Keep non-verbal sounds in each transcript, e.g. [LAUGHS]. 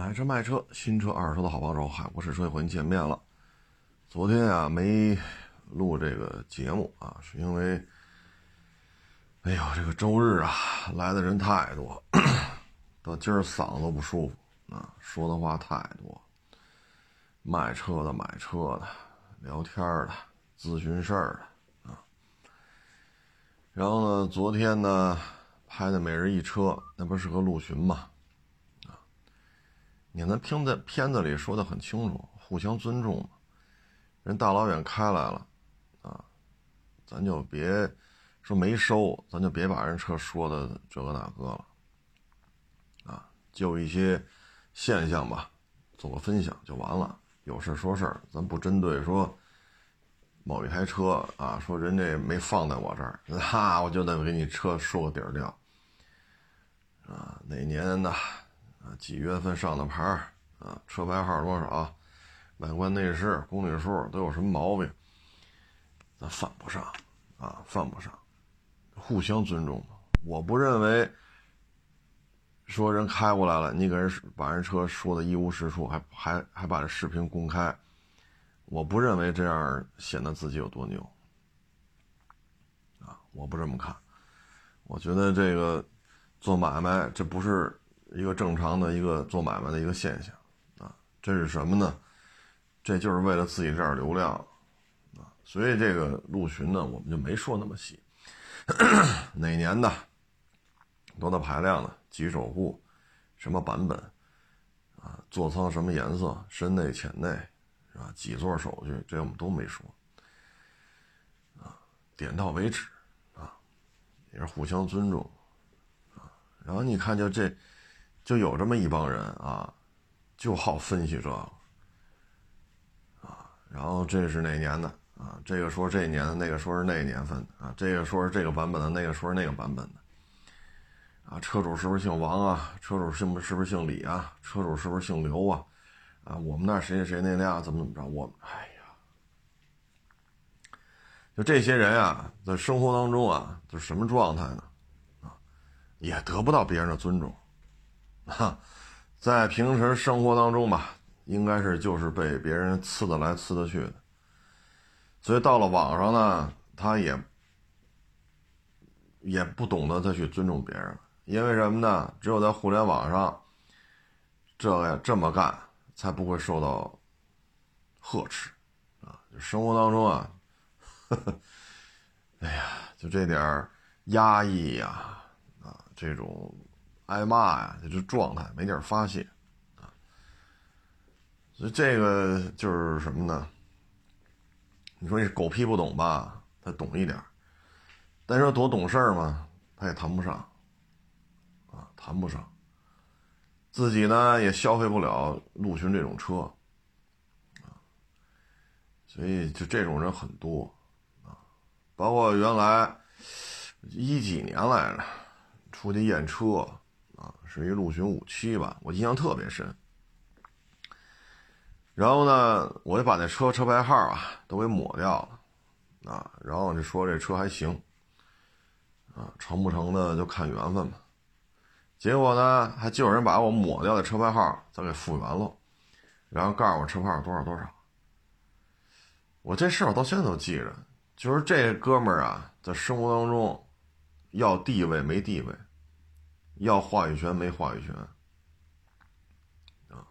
买车卖车，新车二手车的好帮手，海博士车和您见面了。昨天啊没录这个节目啊，是因为，哎呦，这个周日啊来的人太多，[CLEARS THROAT] 到今儿嗓子都不舒服啊，说的话太多，卖车的、买车的、聊天的、咨询事儿的啊。然后呢，昨天呢拍的每日一车，那不是个陆巡嘛。你能听在片子里说的很清楚，互相尊重嘛。人大老远开来了，啊，咱就别说没收，咱就别把人车说的这个那个了，啊，就一些现象吧，做个分享就完了。有事说事儿，咱不针对说某一台车啊，说人家没放在我这儿，哈，我就得给你车说个底儿掉，啊，哪年的？啊，几月份上的牌儿啊？车牌号多少？外观内饰、公里数都有什么毛病？咱犯不上啊，犯不上，互相尊重嘛。我不认为说人开过来了，你给人把人车说的一无是处，还还还把这视频公开，我不认为这样显得自己有多牛啊！我不这么看，我觉得这个做买卖这不是。一个正常的一个做买卖的一个现象，啊，这是什么呢？这就是为了自己这点流量，啊，所以这个陆巡呢，我们就没说那么细，[CLEARS THROAT] 哪年的，多大排量的，几手户，什么版本，啊，座舱什么颜色，深内浅内，是吧？几座手续，这我们都没说，啊，点到为止，啊，也是互相尊重，啊，然后你看就这。就有这么一帮人啊，就好分析这个啊，然后这是哪年的啊？这个说这年的，那个说是那年份的啊，这个说是这个版本的，那个说是那个版本的啊。车主是不是姓王啊？车主姓是不是姓李啊？车主是不是姓刘啊？啊，我们那谁谁谁那辆怎么怎么着？我哎呀，就这些人啊，在生活当中啊，就什么状态呢？啊，也得不到别人的尊重。哈，在平时生活当中吧，应该是就是被别人呲的来呲的去的，所以到了网上呢，他也也不懂得再去尊重别人了，因为什么呢？只有在互联网上，这个这么干才不会受到呵斥啊！生活当中啊，呵呵，哎呀，就这点压抑呀，啊，这种。挨骂呀，就这状态没地儿发泄，啊，所以这个就是什么呢？你说你狗屁不懂吧？他懂一点但是说多懂事儿嘛，他也谈不上，啊，谈不上。自己呢也消费不了陆巡这种车，啊，所以就这种人很多，啊，包括原来一几年来着，出去验车。啊，是一陆巡五七吧，我印象特别深。然后呢，我就把那车车牌号啊都给抹掉了，啊，然后就说这车还行，啊，成不成的就看缘分吧。结果呢，还就有人把我抹掉的车牌号再给复原了，然后告诉我车牌号多少多少。我这事我到现在都记着，就是这哥们儿啊，在生活当中要地位没地位。要话语权没话语权，啊，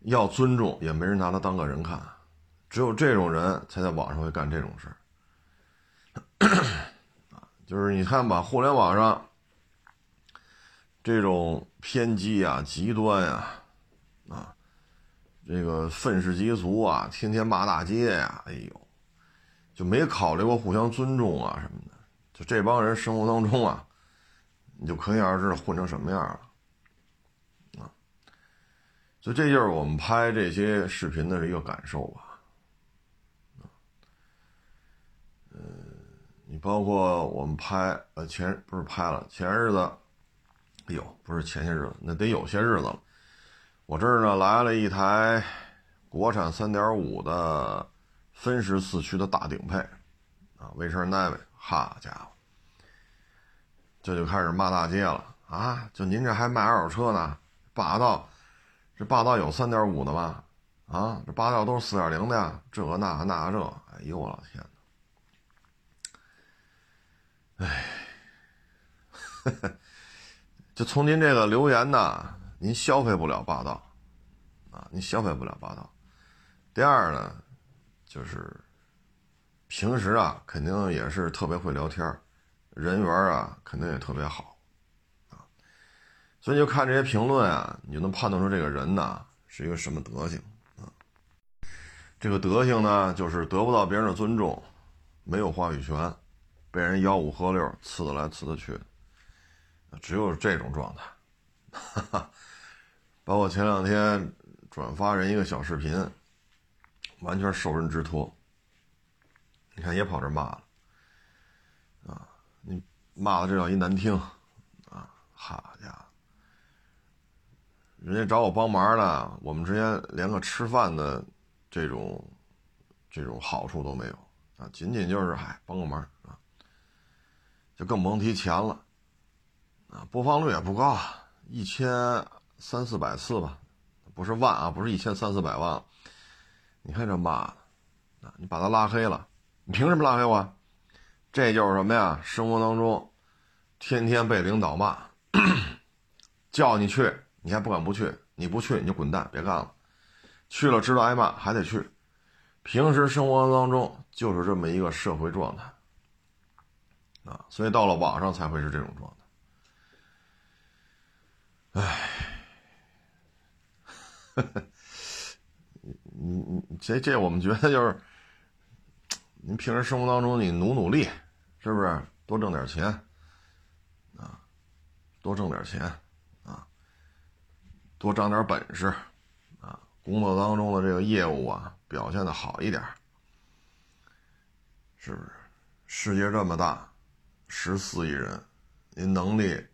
要尊重也没人拿他当个人看，只有这种人才在网上会干这种事儿，[COUGHS] 啊，就是你看吧，互联网上这种偏激啊、极端呀，啊，这个愤世嫉俗啊，天天骂大街呀，哎呦，就没考虑过互相尊重啊什么的，就这帮人生活当中啊。你就可想而知混成什么样了，啊！所以这就是我们拍这些视频的一个感受吧，啊，嗯，你包括我们拍呃前不是拍了前日子，哎呦，不是前些日子，那得有些日子了。我这儿呢来了一台国产三点五的分时四驱的大顶配，啊，威驰奈威，好家伙！这就开始骂大街了啊！就您这还卖二手车呢？霸道，这霸道有三点五的吧？啊，这霸道都是四点零的呀，这个那那这，哎呦我老天呐！哎，[LAUGHS] 就从您这个留言呢，您消费不了霸道，啊，您消费不了霸道。第二呢，就是平时啊，肯定也是特别会聊天，人缘啊，肯定也特别好，啊，所以就看这些评论啊，你就能判断出这个人呢是一个什么德行啊。这个德行呢，就是得不到别人的尊重，没有话语权，被人吆五喝六，呲得来呲得去，只有这种状态。哈 [LAUGHS] 哈包括前两天转发人一个小视频，完全受人之托。你看也跑这骂了，骂的这叫一难听，啊，好家伙，人家找我帮忙呢，我们之间连个吃饭的。这种这种好处都没有啊，仅仅就是嗨帮个忙啊，就更甭提钱了啊，播放率也不高，一千三四百次吧，不是万啊，不是一千三四百万。你看这骂的啊，你把他拉黑了，你凭什么拉黑我？这就是什么呀？生活当中天天被领导骂，叫你去你还不敢不去，你不去你就滚蛋，别干了。去了知道挨骂，还得去。平时生活当中就是这么一个社会状态啊，所以到了网上才会是这种状态。唉，[LAUGHS] 你你这这我们觉得就是，您平时生活当中你努努力，是不是多挣点钱啊？多挣点钱啊，多长点本事啊。工作当中的这个业务啊，表现的好一点，是不是？世界这么大，十四亿人，您能力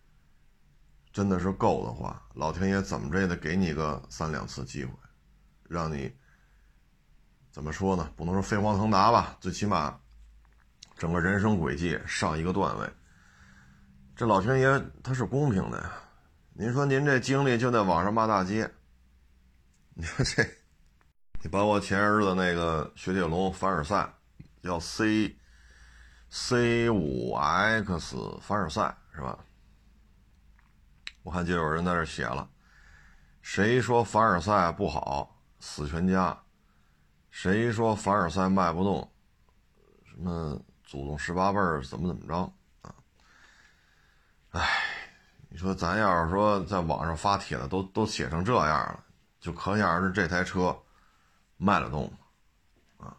真的是够的话，老天爷怎么着也得给你个三两次机会，让你怎么说呢？不能说飞黄腾达吧，最起码整个人生轨迹上一个段位。这老天爷他是公平的呀。您说您这经历就在网上骂大街。你说这，你包括前日子那个雪铁龙凡尔赛，叫 C C 五 X 凡尔赛是吧？我看就有人在这写了，谁说凡尔赛不好，死全家；谁说凡尔赛卖不动，什么祖宗十八辈儿怎么怎么着啊？哎，你说咱要是说在网上发帖子，都都写成这样了。就可想而知这台车卖得动吗啊！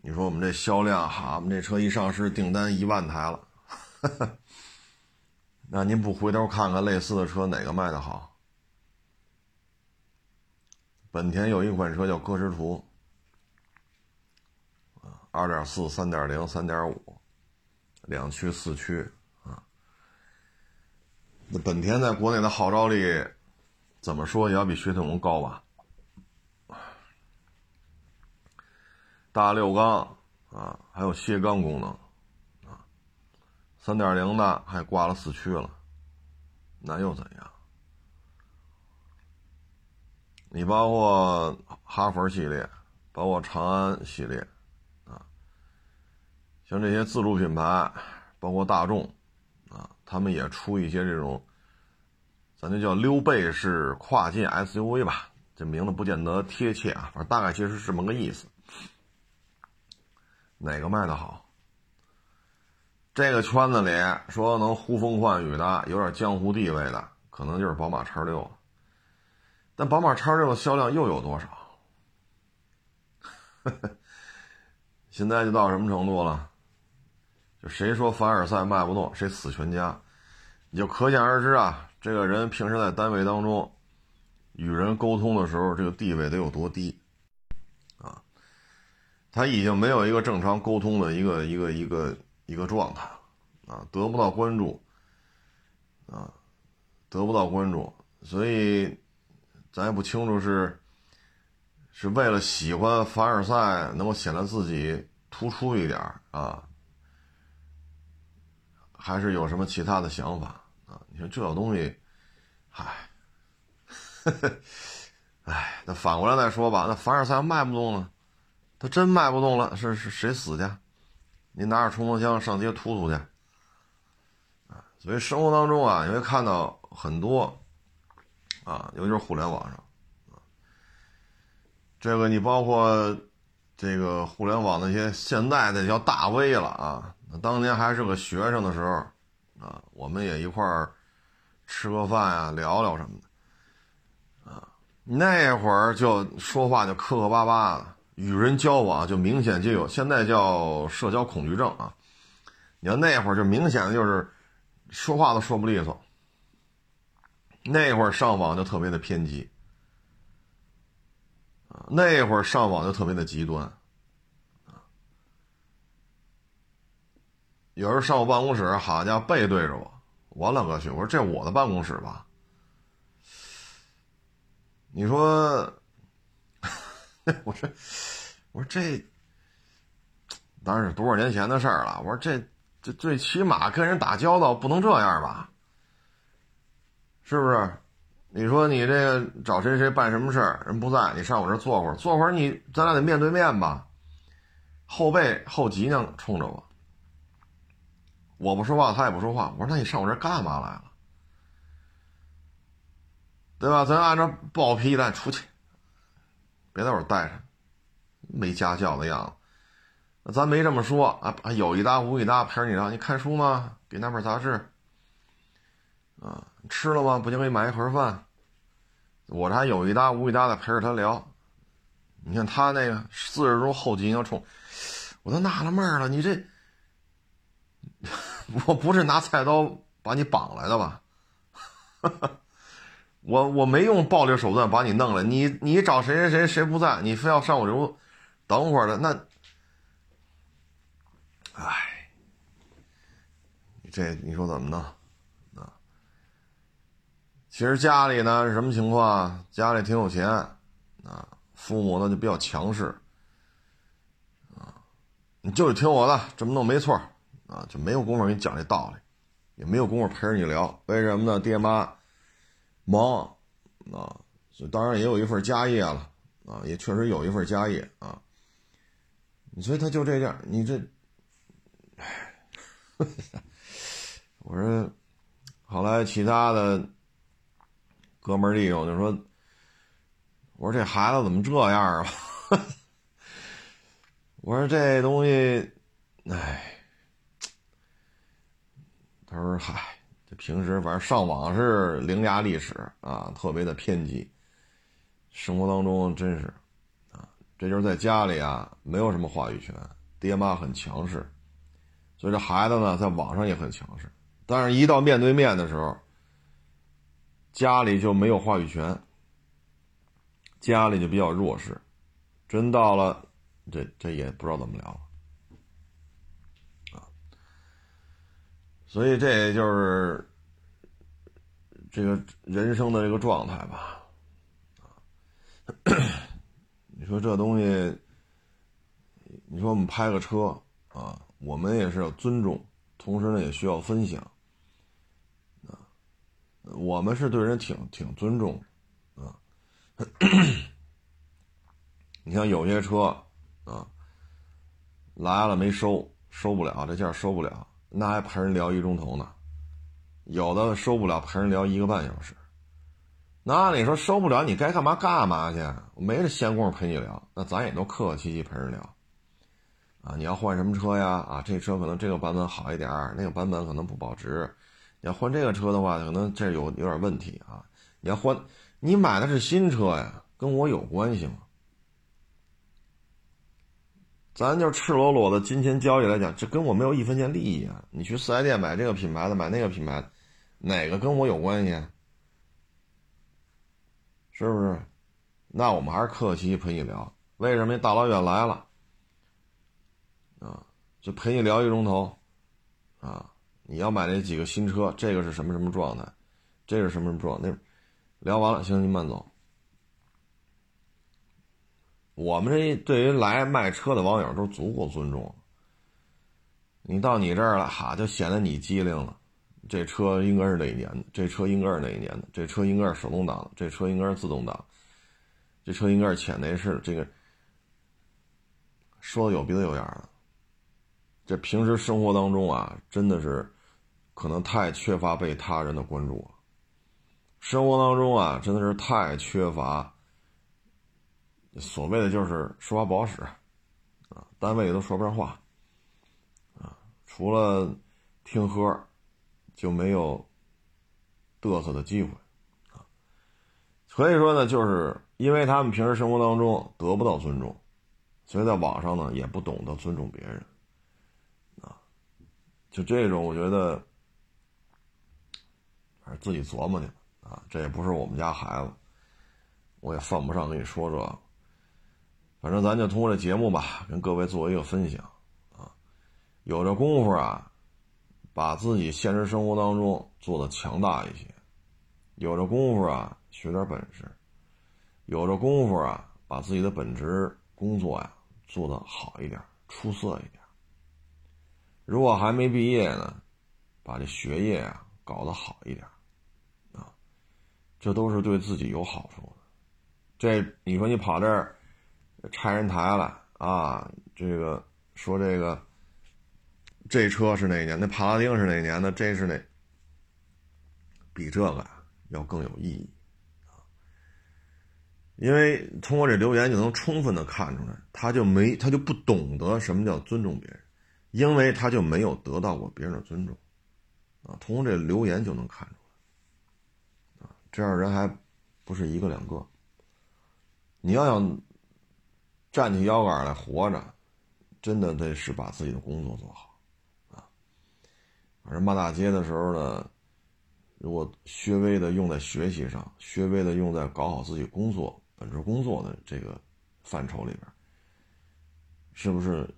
你说我们这销量哈，我们这车一上市订单一万台了，[LAUGHS] 那您不回头看看类似的车哪个卖得好？本田有一款车叫歌诗图，二点四、三点零、三点五，两驱四驱啊。那本田在国内的号召力。怎么说也要比雪铁龙高吧？大六缸啊，还有卸缸功能啊，三点零的还挂了四驱了，那又怎样？你包括哈弗系列，包括长安系列，像这些自主品牌，包括大众啊，他们也出一些这种。咱就叫溜背式跨界 SUV 吧，这名字不见得贴切啊，反正大概其实是这么个意思。哪个卖的好？这个圈子里说能呼风唤雨的、有点江湖地位的，可能就是宝马叉六。但宝马叉六的销量又有多少？[LAUGHS] 现在就到什么程度了？谁说凡尔赛卖不动，谁死全家，你就可想而知啊。这个人平时在单位当中与人沟通的时候，这个地位得有多低啊？他已经没有一个正常沟通的一个一个一个一个状态啊，得不到关注啊，得不到关注，所以咱也不清楚是是为了喜欢凡尔赛能够显得自己突出一点啊，还是有什么其他的想法？啊，你说这东西，嗨，[LAUGHS] 哎，那反过来再说吧，那凡尔赛卖不动了，他真卖不动了，是是谁死去？你拿着冲锋枪上街突突去？啊，所以生活当中啊，你会看到很多啊，尤其是互联网上啊，这个你包括这个互联网那些现在的叫大 V 了啊，当年还是个学生的时候啊，我们也一块儿吃个饭呀，聊聊什么的。啊那会儿就说话就磕磕巴巴的，与人交往就明显就有，现在叫社交恐惧症啊。你看那会儿就明显的就是说话都说不利索，那会儿上网就特别的偏激啊，那会儿上网就特别的极端有人上我办公室，好家伙背对着我，我勒个去！我说这我的办公室吧。你说，[LAUGHS] 我说，我说这，当然是多少年前的事儿了。我说这，这最起码跟人打交道不能这样吧？是不是？你说你这个找谁谁办什么事儿，人不在，你上我这坐会儿，坐会儿你咱俩得面对面吧？后背后脊梁冲着我，我不说话，他也不说话。我说那你上我这干嘛来了？对吧？咱按照暴脾气来出去，别在我这待着，没家教的样子。咱没这么说啊，有一搭无一搭陪着你聊。你看书吗？给那本杂志。啊，吃了吗？不行，给你买一盒饭。我这还有一搭无一搭的陪着他聊。你看他那个四十钟后脊要冲，我都纳了闷了。你这，[LAUGHS] 我不是拿菜刀把你绑来的吧？哈哈。我我没用暴力手段把你弄来，你你找谁谁谁谁不在，你非要上我这屋等会儿的那，哎，你这你说怎么弄啊？其实家里呢是什么情况？家里挺有钱啊，父母呢就比较强势啊，你就是听我的，这么弄没错啊，就没有功夫给你讲这道理，也没有功夫陪着你聊，为什么呢？爹妈。忙，啊，当然也有一份家业了，啊，也确实有一份家业啊。所以他就这样，你这，唉，我说，后来其他的哥们儿弟兄就说，我说这孩子怎么这样啊？[LAUGHS] 我说这东西，唉，他说嗨。这平时反正上网是伶牙俐齿啊，特别的偏激。生活当中真是，啊，这就是在家里啊没有什么话语权，爹妈很强势，所以这孩子呢在网上也很强势，但是一到面对面的时候，家里就没有话语权，家里就比较弱势，真到了，这这也不知道怎么聊。所以这就是这个人生的这个状态吧，你说这东西，你说我们拍个车啊，我们也是要尊重，同时呢也需要分享，啊，我们是对人挺挺尊重，啊，[COUGHS] 你像有些车啊，来了没收，收不了这件收不了。那还陪人聊一钟头呢，有的受不了陪人聊一个半小时。那你说受不了，你该干嘛干嘛去，没这闲工夫陪你聊。那咱也都客客气气陪人聊。啊，你要换什么车呀？啊，这车可能这个版本好一点，那个版本可能不保值。你要换这个车的话，可能这有有点问题啊。你要换，你买的是新车呀，跟我有关系吗？咱就赤裸裸的金钱交易来讲，这跟我没有一分钱利益啊！你去四 S 店买这个品牌的，买那个品牌的，哪个跟我有关系？是不是？那我们还是客气陪你聊。为什么？大老远来了，啊，就陪你聊一钟头，啊，你要买那几个新车，这个是什么什么状态？这是什么什么状态？那聊完了，行，您慢走。我们这对于来卖车的网友都足够尊重。你到你这儿了，哈，就显得你机灵了，这车应该是哪一年的？这车应该是哪一年的？这车应该是手动挡的？这车应该是自动挡？这车应该是浅内饰？这个说的有鼻子有眼的。这平时生活当中啊，真的是可能太缺乏被他人的关注了。生活当中啊，真的是太缺乏所谓的就是说话不好使啊，单位都说不上话啊，除了听喝。就没有嘚瑟的机会啊，所以说呢，就是因为他们平时生活当中得不到尊重，所以在网上呢也不懂得尊重别人啊，就这种我觉得，还是自己琢磨去吧啊，这也不是我们家孩子，我也犯不上跟你说这，反正咱就通过这节目吧，跟各位做一个分享啊，有这功夫啊。把自己现实生活当中做的强大一些，有这功夫啊，学点本事；有这功夫啊，把自己的本职工作呀做得好一点、出色一点。如果还没毕业呢，把这学业啊搞得好一点，啊，这都是对自己有好处的。这你说你跑这儿拆人台了啊？这个说这个。这车是哪年？那帕拉丁是哪年的？这是哪？比这个要更有意义啊！因为通过这留言就能充分的看出来，他就没他就不懂得什么叫尊重别人，因为他就没有得到过别人的尊重啊。通过这留言就能看出来啊，这样人还不是一个两个。你要想站起腰杆来活着，真的得是把自己的工作做好。啊反正骂大街的时候呢，如果稍微的用在学习上，稍微的用在搞好自己工作本职工作的这个范畴里边，是不是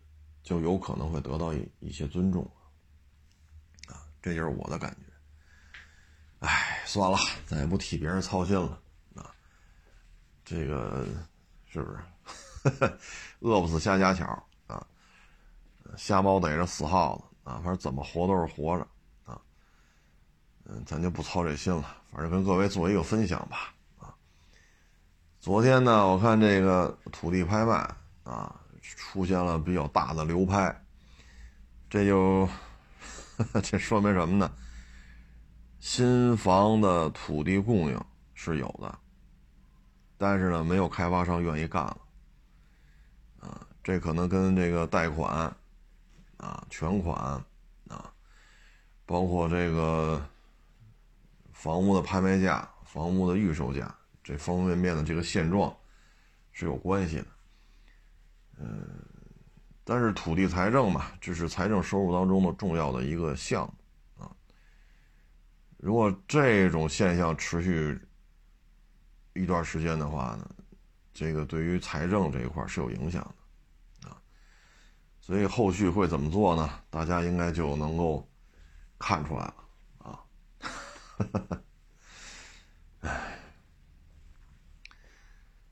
就有可能会得到一一些尊重啊？这就是我的感觉。哎，算了，咱也不替别人操心了啊。这个是不是呵 [LAUGHS] 饿不死瞎家巧啊？瞎猫逮着死耗子。啊，反正怎么活都是活着，啊，嗯，咱就不操这心了。反正跟各位做一个分享吧，啊，昨天呢，我看这个土地拍卖啊，出现了比较大的流拍，这就 [LAUGHS] 这说明什么呢？新房的土地供应是有的，但是呢，没有开发商愿意干了，这可能跟这个贷款。啊，全款啊，包括这个房屋的拍卖价、房屋的预售价，这方方面面的这个现状是有关系的。嗯，但是土地财政嘛，这是财政收入当中的重要的一个项目啊。如果这种现象持续一段时间的话呢，这个对于财政这一块是有影响的。所以后续会怎么做呢？大家应该就能够看出来了啊！[LAUGHS] 哎，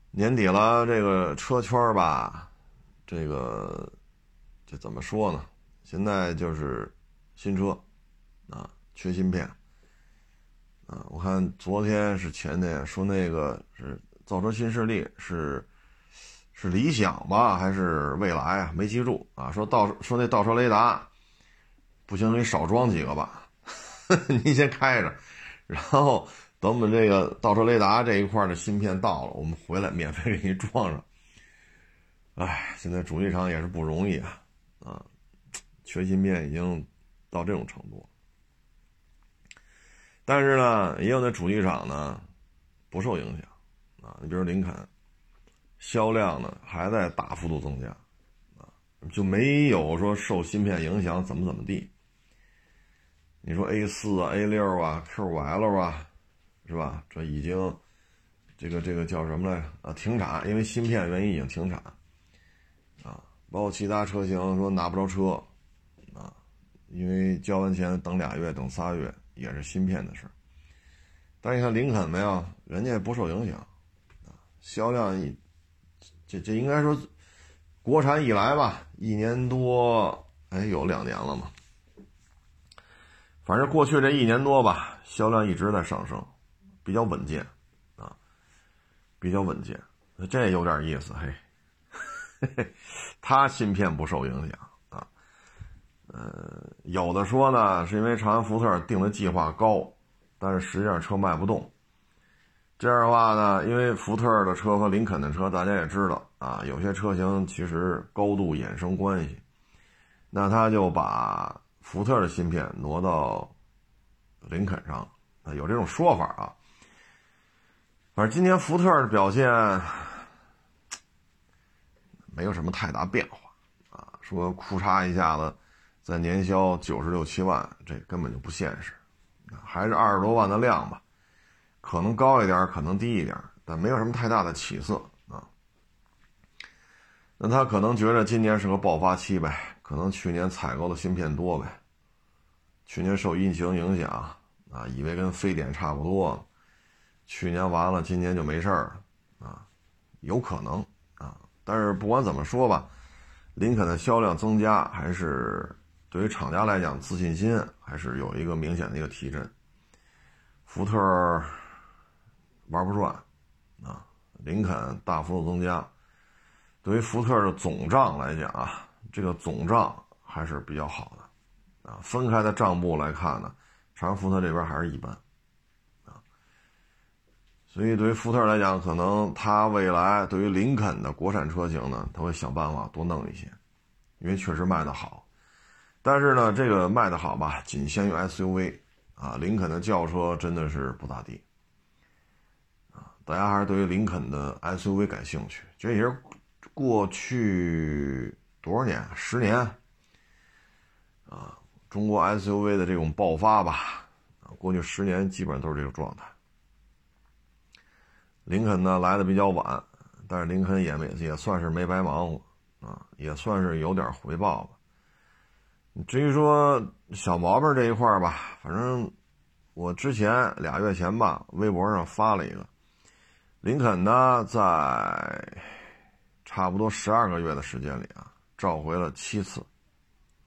年底了，这个车圈吧，这个这怎么说呢？现在就是新车啊，缺芯片啊。我看昨天是前天说那个是造车新势力是。是理想吧，还是未来啊？没记住啊。说倒说那倒车雷达不行，你少装几个吧。[LAUGHS] 您先开着，然后等我们这个倒车雷达这一块的芯片到了，我们回来免费给你装上。哎，现在主机厂也是不容易啊，啊，缺芯片已经到这种程度。但是呢，也有那主机厂呢不受影响啊。你比如林肯。销量呢还在大幅度增加，啊，就没有说受芯片影响怎么怎么地。你说 A 四啊、A 六啊、Q 五 L 啊，是吧？这已经这个这个叫什么来着？啊，停产，因为芯片原因已经停产。啊，包括其他车型说拿不着车，啊，因为交完钱等俩月、等仨月也是芯片的事但你看林肯没有，人家也不受影响，啊，销量一。这这应该说，国产以来吧，一年多，哎，有两年了嘛。反正过去这一年多吧，销量一直在上升，比较稳健啊，比较稳健。这有点意思，嘿，[LAUGHS] 它芯片不受影响啊。呃，有的说呢，是因为长安福特定的计划高，但是实际上车卖不动。这样的话呢，因为福特的车和林肯的车，大家也知道啊，有些车型其实高度衍生关系，那他就把。福特的芯片挪到林肯上，啊，有这种说法啊。反正今年福特的表现没有什么太大变化啊，说库嚓一下子在年销九十六七万，这根本就不现实，还是二十多万的量吧，可能高一点，可能低一点，但没有什么太大的起色啊。那他可能觉得今年是个爆发期呗。可能去年采购的芯片多呗，去年受疫情影响啊，以为跟非典差不多，去年完了，今年就没事儿啊，有可能啊。但是不管怎么说吧，林肯的销量增加，还是对于厂家来讲自信心还是有一个明显的一个提振。福特玩不转啊，林肯大幅度增加，对于福特的总账来讲啊。这个总账还是比较好的，啊，分开的账簿来看呢，长安福特这边还是一般，啊，所以对于福特来讲，可能他未来对于林肯的国产车型呢，他会想办法多弄一些，因为确实卖的好，但是呢，这个卖的好吧，仅限于 SUV，啊，林肯的轿车真的是不咋地，大家还是对于林肯的 SUV 感兴趣，这也是过去。多少年？十年啊！中国 SUV 的这种爆发吧，过去十年基本上都是这个状态。林肯呢来的比较晚，但是林肯也没也算是没白忙活啊，也算是有点回报吧。至于说小毛病这一块吧，反正我之前俩月前吧，微博上发了一个，林肯呢在差不多十二个月的时间里啊。召回了七次，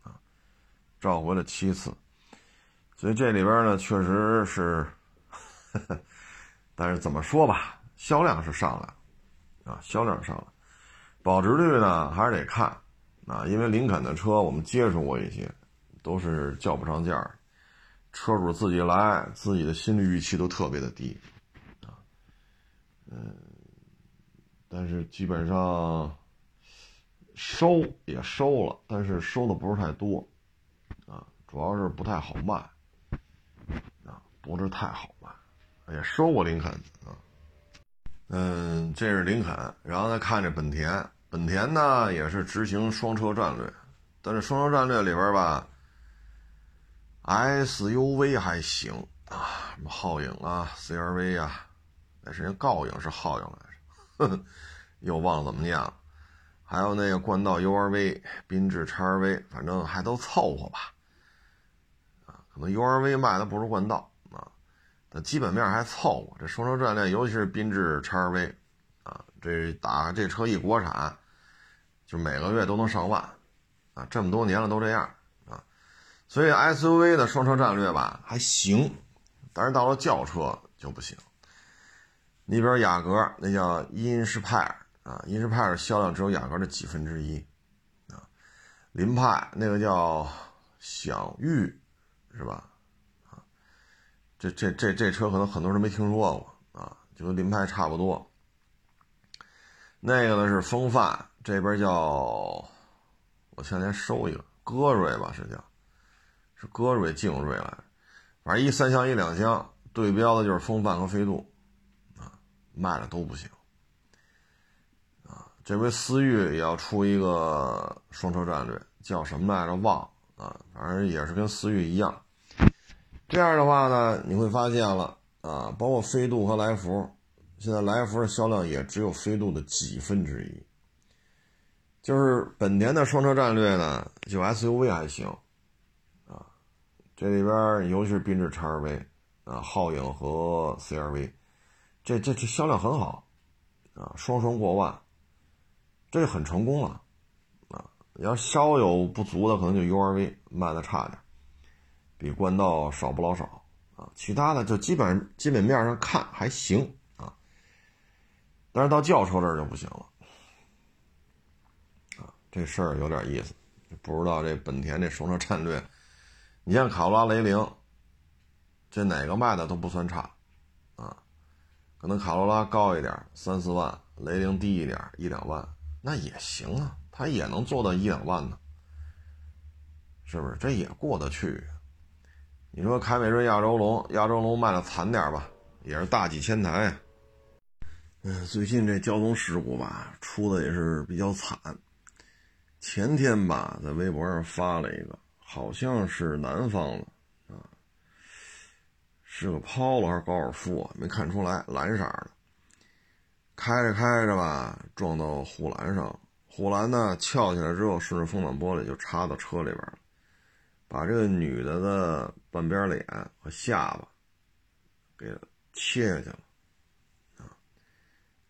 啊，召回了七次，所以这里边呢确实是，[LAUGHS] 但是怎么说吧，销量是上来了，啊，销量上来了，保值率呢还是得看，啊，因为林肯的车我们接触过一些，都是叫不上价车主自己来，自己的心理预期都特别的低，嗯，但是基本上。收也收了，但是收的不是太多，啊，主要是不太好卖，啊，不是太好卖，也收过林肯啊，嗯，这是林肯，然后再看这本田，本田呢也是执行双车战略，但是双车战略里边吧，SUV 还行啊，什么皓影啊、CRV 啊，那是人告应是皓影来着，又忘了怎么念了。还有那个冠道 URV、缤智 XRV，反正还都凑合吧。啊，可能 URV 卖的不如冠道啊，但基本面还凑合。这双车战略，尤其是缤智 XRV，啊，这打这车一国产，就每个月都能上万，啊，这么多年了都这样啊。所以 SUV 的双车战略吧还行，但是到了轿车就不行。那边雅阁那叫英仕派。啊，英仕派尔销量只有雅阁的几分之一，啊，凌派那个叫享域，是吧？啊，这这这这车可能很多人没听说过啊，就跟凌派差不多。那个呢是风范，这边叫我前天收一个歌瑞吧，是叫是歌瑞劲锐来，反正一三厢一两厢对标的就是风范和飞度，卖了都不行。啊这回思域也要出一个双车战略，叫什么来着？忘啊，反正也是跟思域一样。这样的话呢，你会发现了啊，包括飞度和来福，现在来福的销量也只有飞度的几分之一。就是本田的双车战略呢，就 SUV 还行啊，这里边尤其是缤智 XRV 啊、皓影和 CRV，这这这销量很好啊，双双过万。这就很成功了，啊，要稍有不足的，可能就 URV 卖的差点，比冠道少不老少啊。其他的就基本基本面上看还行啊，但是到轿车这儿就不行了啊。这事儿有点意思，不知道这本田这售车战略。你像卡罗拉、雷凌，这哪个卖的都不算差。可能卡罗拉高一点，三四万；雷凌低一点，一两万，那也行啊，它也能做到一两万呢。是不是？这也过得去。你说凯美瑞、亚洲龙，亚洲龙卖的惨点吧，也是大几千台。嗯，最近这交通事故吧，出的也是比较惨。前天吧，在微博上发了一个，好像是南方的，是个 Polo 还是高尔夫啊，没看出来，蓝色的。开着开着吧，撞到护栏上，护栏呢翘起来之后，顺着风挡玻璃就插到车里边了。把这个女的的半边脸和下巴给切下去了，啊，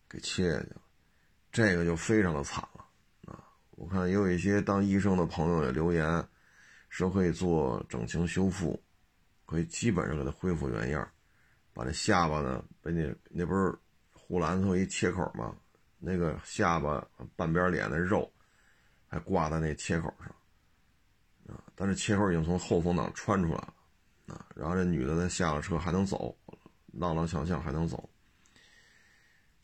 给切下去了，这个就非常的惨了，啊，我看也有一些当医生的朋友也留言，说可以做整形修复，可以基本上给他恢复原样，把这下巴呢，被那那不是护栏头一切口吗？那个下巴半边脸的肉还挂在那切口上。啊！但是切口已经从后风挡穿出来了，啊！然后这女的呢下了车还能走，踉踉跄跄还能走。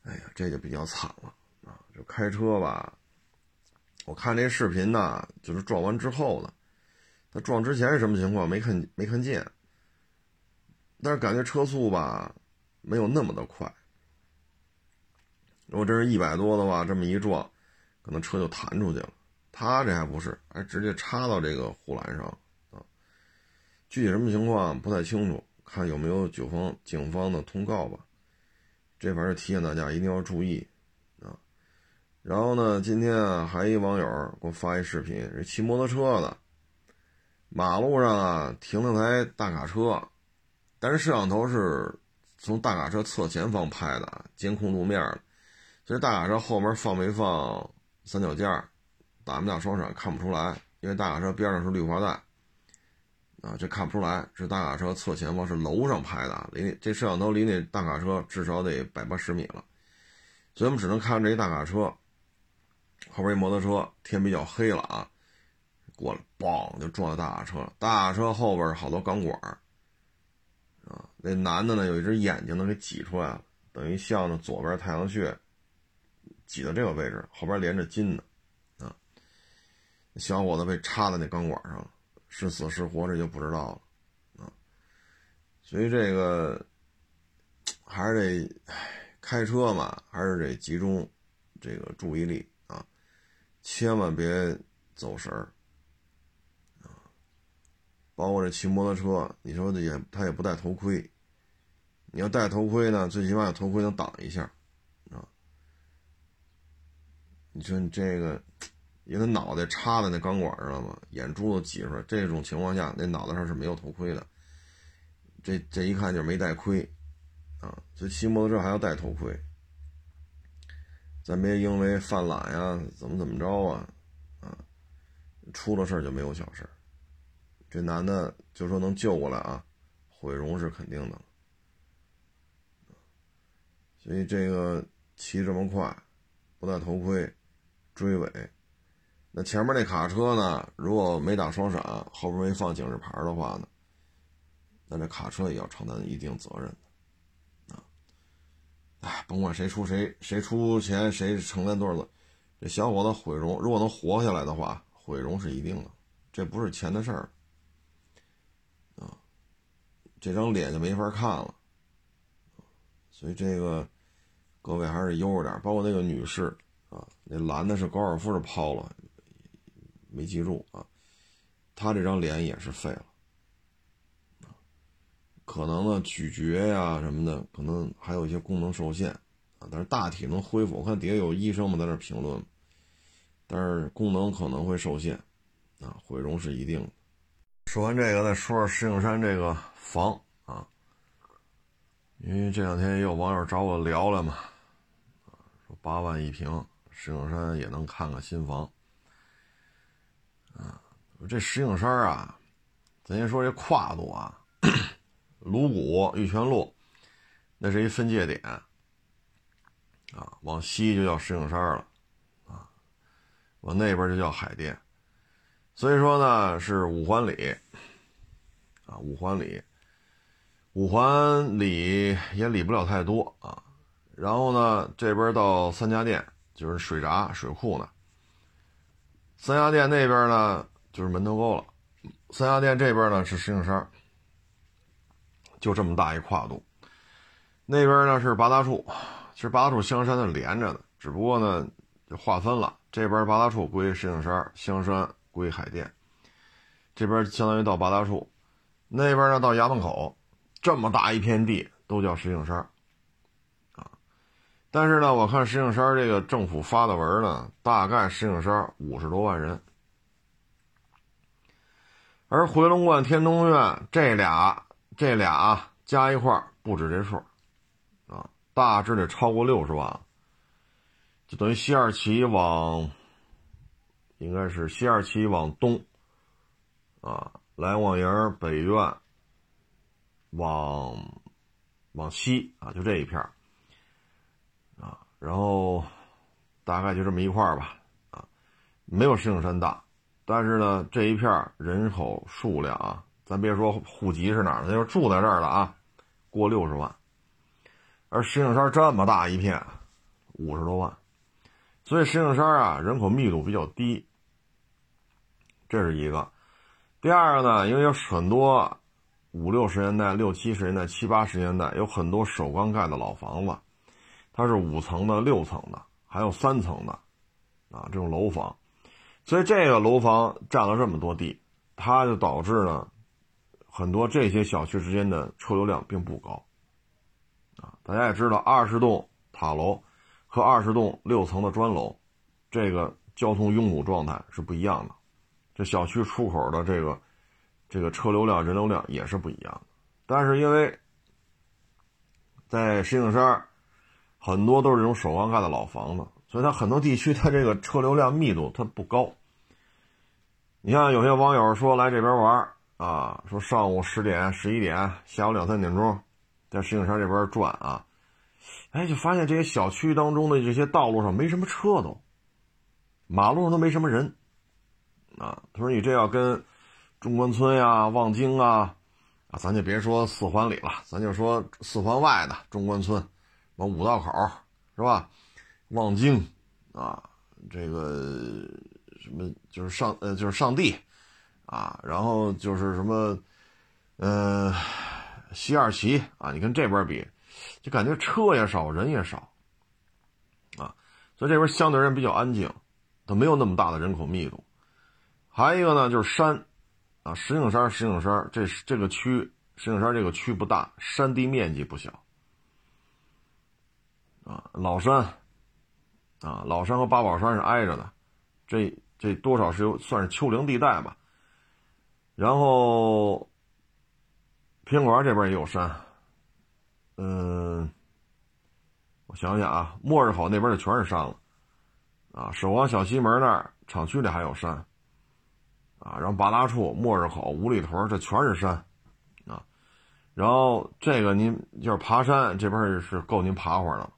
哎呀，这就比较惨了啊！就开车吧，我看这视频呢，就是撞完之后呢，他撞之前是什么情况没看没看见，但是感觉车速吧没有那么的快。如果真是一百多的话，这么一撞，可能车就弹出去了。他这还不是，还直接插到这个护栏上啊！具体什么情况不太清楚，看有没有警方警方的通告吧。这反正提醒大家一定要注意啊。然后呢，今天啊，还一网友给我发一视频，是骑摩托车的，马路上啊停了台大卡车，但是摄像头是从大卡车侧前方拍的，监控路面的。其实大卡车后面放没放三脚架？打没打双闪看不出来，因为大卡车边上是绿化带，啊，这看不出来。是大卡车侧前方是楼上拍的，离这摄像头离那大卡车至少得百八十米了，所以我们只能看这一大卡车后边一摩托车，天比较黑了啊，过来嘣就撞到大卡车了。大卡车后边好多钢管啊，那男的呢有一只眼睛呢给挤出来了，等于向着左边太阳穴挤到这个位置，后边连着筋呢。啊小伙子被插在那钢管上了，是死是活这就不知道了，啊，所以这个还是得开车嘛，还是得集中这个注意力啊，千万别走神儿。包括这骑摩托车，你说也他也不戴头盔，你要戴头盔呢，最起码头盔能挡一下啊。你说你这个。因为他脑袋插在那钢管上了嘛，眼珠子挤出来，这种情况下，那脑袋上是没有头盔的。这这一看就是没戴盔，啊，所以骑摩托车还要戴头盔。咱别因为犯懒呀，怎么怎么着啊，啊，出了事就没有小事这男的就说能救过来啊，毁容是肯定的。所以这个骑这么快，不戴头盔，追尾。那前面那卡车呢？如果没打双闪，后边没放警示牌的话呢？那这卡车也要承担一定责任的啊！哎，甭管谁出谁谁出钱，谁承担多少责。这小伙子毁容，如果能活下来的话，毁容是一定的，这不是钱的事儿！这张脸就没法看了，所以这个各位还是悠着点。包括那个女士啊，那蓝的是高尔夫是抛了。没记住啊，她这张脸也是废了，可能呢咀嚼呀什么的，可能还有一些功能受限啊，但是大体能恢复。我看底下有医生们在那评论，但是功能可能会受限啊，毁容是一定的。说完这个，再说说石景山这个房啊，因为这两天也有网友找我聊了嘛，说八万一平，石景山也能看看新房。啊，这石景山啊，咱先说这跨度啊，鲁谷玉泉路，那是一分界点啊，往西就叫石景山了啊，往那边就叫海淀，所以说呢是五环里。啊，五环里，五环里也里不了太多啊，然后呢这边到三家店就是水闸水库呢，三家店那边呢就是门头沟了。三家店这边呢是石景山，就这么大一跨度。那边呢是八大处，其实八大处香山是连着的，只不过呢就划分了，这边八大处归石景山，香山归海淀。这边相当于到八大处，那边呢到衙门口，这么大一片地都叫石景山啊。但是呢，我看石景山这个政府发的文呢，大概石景山五十多万人。而回龙观、天通苑这俩，这俩加一块不止这数，啊，大致得超过六十万，就等于西二旗往，应该是西二旗往东，啊，来往营、北苑，往往西啊，就这一片啊，然后大概就这么一块吧，啊，没有石景山大。但是呢，这一片人口数量啊，咱别说户籍是哪儿的，就住在这儿的啊，过六十万。而石景山这么大一片，五十多万，所以石景山啊，人口密度比较低。这是一个。第二个呢，因为有很多五六十年代、六七十年代、七八十年代有很多首钢盖的老房子，它是五层的、六层的，还有三层的，啊，这种楼房。所以这个楼房占了这么多地，它就导致呢，很多这些小区之间的车流量并不高。啊，大家也知道，二十栋塔楼和二十栋六层的砖楼，这个交通拥堵状态是不一样的。这小区出口的这个这个车流量、人流量也是不一样的。但是因为在石景山，很多都是这种首钢盖的老房子。所以它很多地区，它这个车流量密度它不高。你像有些网友说来这边玩啊，说上午十点、十一点，下午两三点钟，在石景山这边转啊，哎，就发现这些小区当中的这些道路上没什么车都，马路上都没什么人啊。他说你这要跟中关村呀、望京啊，啊，咱就别说四环里了，咱就说四环外的中关村，往五道口是吧？望京，啊，这个什么就是上呃就是上帝，啊，然后就是什么，呃，西二旗啊，你跟这边比，就感觉车也少，人也少，啊，所以这边相对人比较安静，它没有那么大的人口密度。还有一个呢，就是山，啊，石景山，石景山这这个区，石景山这个区不大，山地面积不小，啊，老山。啊，老山和八宝山是挨着的，这这多少是有算是丘陵地带吧。然后，平管这边也有山，嗯，我想想啊，末日口那边就全是山了，啊，守望小西门那儿厂区里还有山，啊，然后八大处、末日口、五里屯这全是山，啊，然后这个您就是爬山这边是够您爬会儿了。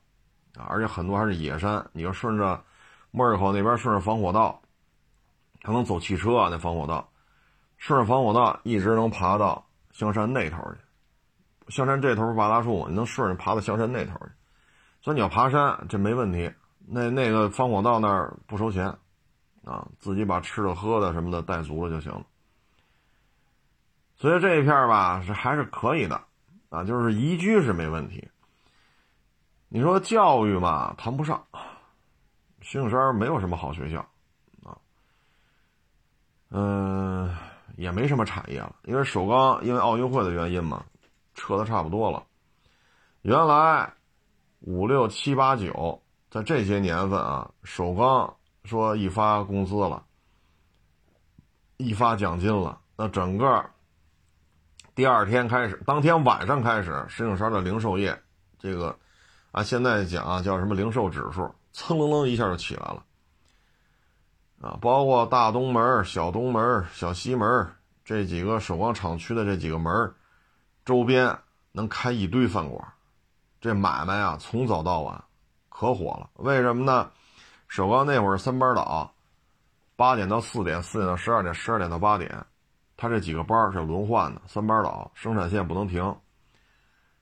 啊，而且很多还是野山，你要顺着莫日口那边顺着防火道，还能走汽车啊，那防火道，顺着防火道一直能爬到香山那头去。香山这头是八大处，你能顺着爬到香山那头去。所以你要爬山，这没问题。那那个防火道那儿不收钱，啊，自己把吃的喝的什么的带足了就行了。所以这一片吧是还是可以的，啊，就是宜居是没问题。你说教育嘛，谈不上。石景山没有什么好学校，啊，嗯，也没什么产业了，因为首钢因为奥运会的原因嘛，撤的差不多了。原来五六七八九，在这些年份啊，首钢说一发工资了，一发奖金了，那整个第二天开始，当天晚上开始，石景山的零售业这个。啊，现在讲啊，叫什么零售指数，蹭楞楞一下就起来了。啊，包括大东门、小东门、小西门，这几个首钢厂区的这几个门周边能开一堆饭馆，这买卖啊从早到晚可火了。为什么呢？首钢那会儿三班倒，八点到四点，四点到十二点，十二点到八点，他这几个班是轮换的，三班倒，生产线不能停。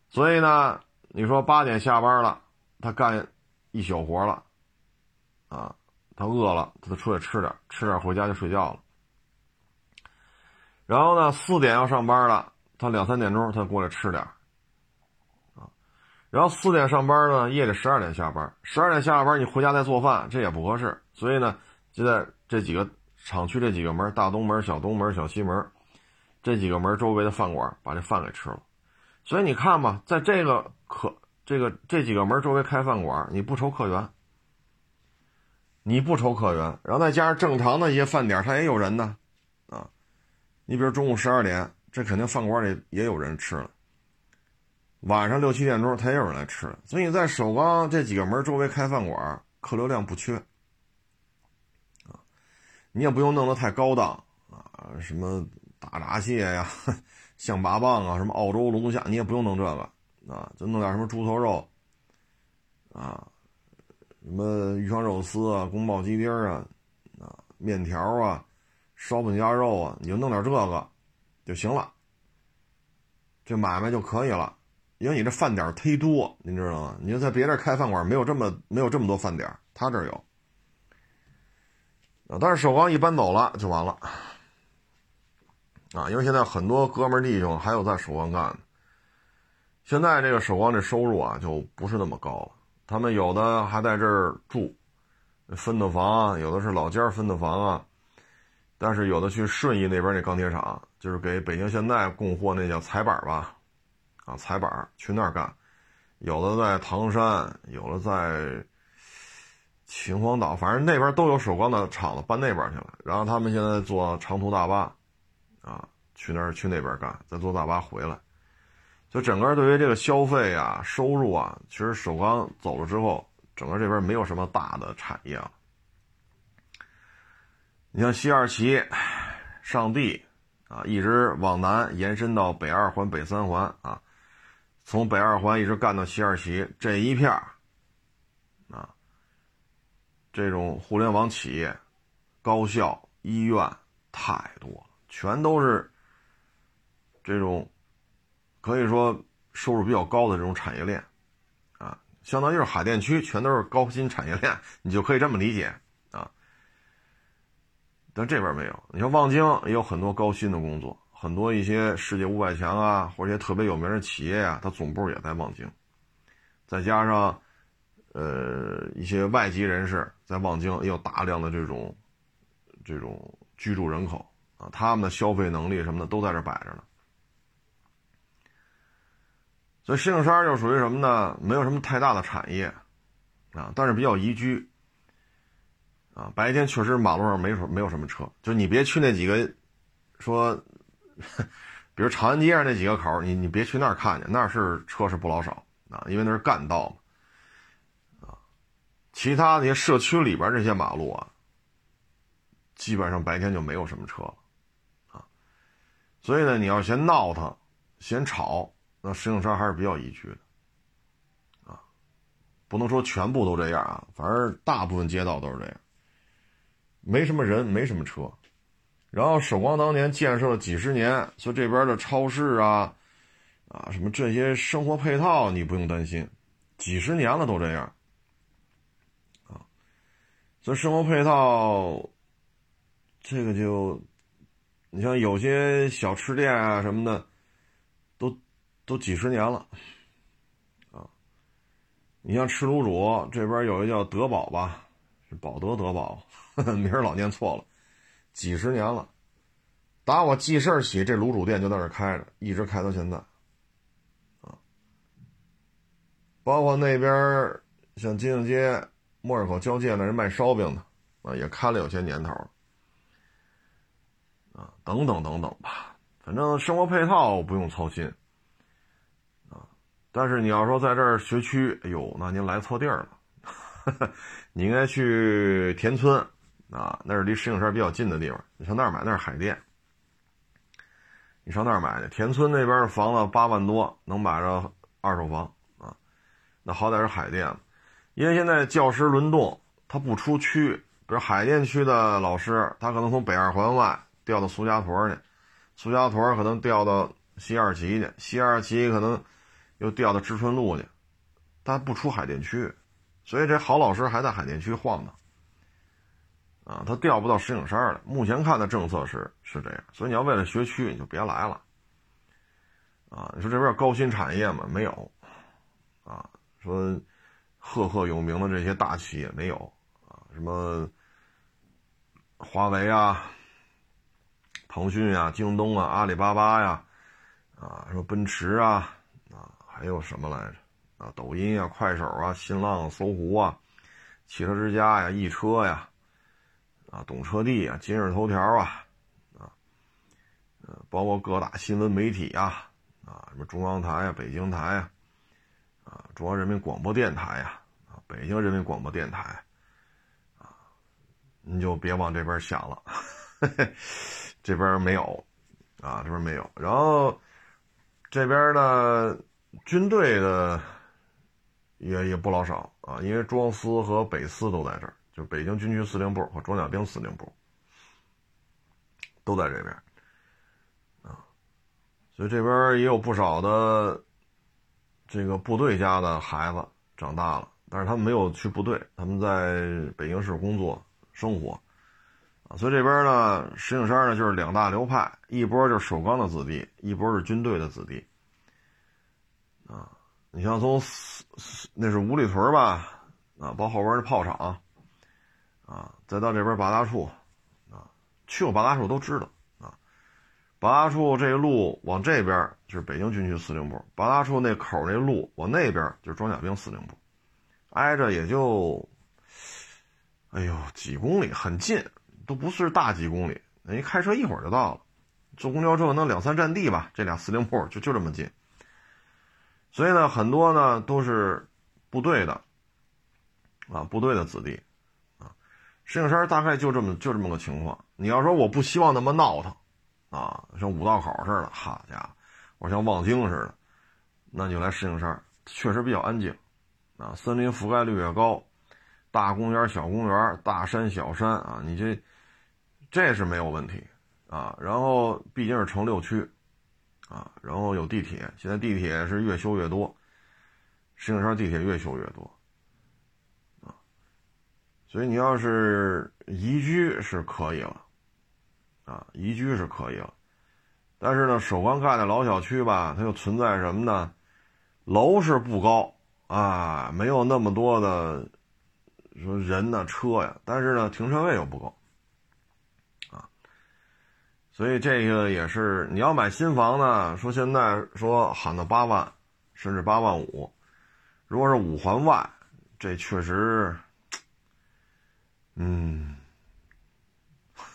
所以呢，你说八点下班了，他干一宿活了，啊，他饿了，他就出去吃点，吃点回家就睡觉了。然后呢，四点要上班了，他两三点钟他过来吃点，然后四点上班呢，夜里十二点下班，十二点下了班你回家再做饭，这也不合适。所以呢，就在这几个厂区这几个门，大东门、小东门、小西门，这几个门周围的饭馆把这饭给吃了。所以你看吧，在这个可这个这几个门周围开饭馆，你不愁客源，你不愁客源，然后再加上正常的一些饭点，它也有人呢，啊，你比如中午十二点，这肯定饭馆里也有人吃了，晚上六七点钟，他也有人来吃，所以在首钢这几个门周围开饭馆，客流量不缺，啊，你也不用弄得太高档啊，什么大闸蟹呀。[LAUGHS] 象拔蚌啊，什么澳洲龙虾，你也不用弄这个啊，就弄点什么猪头肉啊，什么鱼香肉丝啊，宫保鸡丁啊，啊，面条啊，烧饼鸭肉啊，你就弄点这个就行了，这买卖就可以了。因为你这饭点忒多，您知道吗？你就在别地开饭馆，没有这么没有这么多饭点，他这儿有。但是首钢一搬走了就完了。啊，因为现在很多哥们弟兄还有在首钢干的，现在这个首钢这收入啊就不是那么高了。他们有的还在这儿住，分的房，有的是老家分的房啊。但是有的去顺义那边那钢铁厂，就是给北京现代供货那叫彩板吧，啊彩板去那儿干。有的在唐山，有的在秦皇岛，反正那边都有首钢的厂子搬那边去了。然后他们现在坐长途大巴。啊，去那儿去那边干，再坐大巴回来，就整个对于这个消费啊、收入啊，其实首钢走了之后，整个这边没有什么大的产业了。你像西二旗、上地啊，一直往南延伸到北二环、北三环啊，从北二环一直干到西二旗这一片啊，这种互联网企业、高校、医院太多了。全都是这种可以说收入比较高的这种产业链啊，相当于是海淀区全都是高新产业链，你就可以这么理解啊。但这边没有，你像望京也有很多高薪的工作，很多一些世界五百强啊，或者一些特别有名的企业啊，它总部也在望京。再加上呃一些外籍人士在望京也有大量的这种这种居住人口啊。他们的消费能力什么的都在这摆着呢，所以石景山就属于什么呢？没有什么太大的产业啊，但是比较宜居啊。白天确实马路上没什没有什么车，就你别去那几个说，[LAUGHS] 比如长安街上那几个口，你你别去那儿看去，那是车是不老少啊，因为那是干道嘛啊。其他那些社区里边这些马路啊，基本上白天就没有什么车了。啊所以呢，你要嫌闹腾，嫌吵，那石景山还是比较宜居的，啊，不能说全部都这样啊，反正大部分街道都是这样，没什么人，没什么车，然后首钢当年建设了几十年，所以这边的超市啊，啊，什么这些生活配套你不用担心，几十年了都这样，啊，所以生活配套，这个就。你像有些小吃店啊什么的，都都几十年了，啊，你像吃卤煮这边有一个叫德宝吧，是宝德德宝，[LAUGHS] 名儿老念错了，几十年了，打我记事起，这卤煮店就在这开着，一直开到现在，啊，包括那边像金星街、莫尔口交界那人卖烧饼的，啊，也开了有些年头了。啊，等等等等吧，反正生活配套不用操心，啊，但是你要说在这儿学区，哎呦，那您来错地儿了，[LAUGHS] 你应该去田村，啊，那是离石景山比较近的地方，你上那儿买，那是海淀，你上那儿买去。田村那边的房子八万多能买着二手房啊，那好歹是海淀，因为现在教师轮动，他不出区，比如海淀区的老师，他可能从北二环外调到苏家屯去，苏家屯可能调到西二旗去，西二旗可能又调到知春路去，他不出海淀区，所以这好老师还在海淀区晃荡。啊，他调不到石景山来。目前看的政策是是这样，所以你要为了学区，你就别来了。啊，你说这边高新产业吗？没有。啊，说赫赫有名的这些大企业没有。啊，什么华为啊、腾讯啊、京东啊、阿里巴巴呀，啊，什么奔驰啊，啊，还有什么来着？啊，抖音啊、快手啊、新浪、搜狐啊、汽车之家呀、易车呀。啊，懂车帝啊，今日头条啊，啊，呃，包括各大新闻媒体啊，啊，什么中央台啊、北京台啊，啊，中央人民广播电台呀，啊，北京人民广播电台，啊，你就别往这边想了，[LAUGHS] 这边没有，啊，这边没有。然后这边呢，军队的也也不老少啊，因为装司和北司都在这儿。就北京军区司令部和装甲兵司令部都在这边啊，所以这边也有不少的这个部队家的孩子长大了，但是他们没有去部队，他们在北京市工作生活啊。所以这边呢，石景山呢就是两大流派，一波就是首钢的子弟，一波是军队的子弟啊。你像从那是五里屯吧啊，包后边的炮厂。啊，再到这边八大处，啊，去过八大处都知道啊。八大处这个路往这边就是北京军区司令部，八大处那口那路往那边就是装甲兵司令部，挨着也就，哎呦几公里，很近，都不是大几公里，你开车一会儿就到了，坐公交车能两三站地吧。这俩司令部就就这么近，所以呢，很多呢都是部队的，啊，部队的子弟。石景山大概就这么就这么个情况。你要说我不希望那么闹腾，啊，像五道口似的，好家伙，我像望京似的，那就来石景山，确实比较安静，啊，森林覆盖率也高，大公园、小公园、大山、小山啊，你这这是没有问题啊。然后毕竟是城六区，啊，然后有地铁，现在地铁是越修越多，石景山地铁越修越多。所以你要是宜居是可以了，啊，宜居是可以了，但是呢，首钢盖的老小区吧，它又存在什么呢？楼是不高啊，没有那么多的说人呢、车呀，但是呢，停车位又不够，啊，所以这个也是你要买新房呢，说现在说喊到八万，甚至八万五，如果是五环外，这确实。嗯，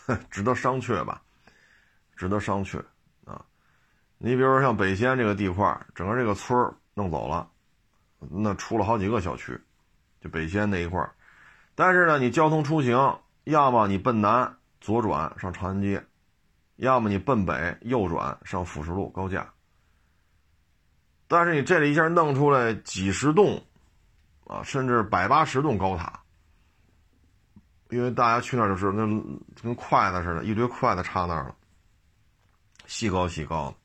[LAUGHS] 值得商榷吧，值得商榷啊！你比如说像北仙这个地块，整个这个村弄走了，那出了好几个小区，就北仙那一块。但是呢，你交通出行，要么你奔南左转上长安街，要么你奔北右转上辅石路高架。但是你这里一下弄出来几十栋，啊，甚至百八十栋高塔。因为大家去那儿就是那跟筷子似的，一堆筷子插那儿了，细高细高的。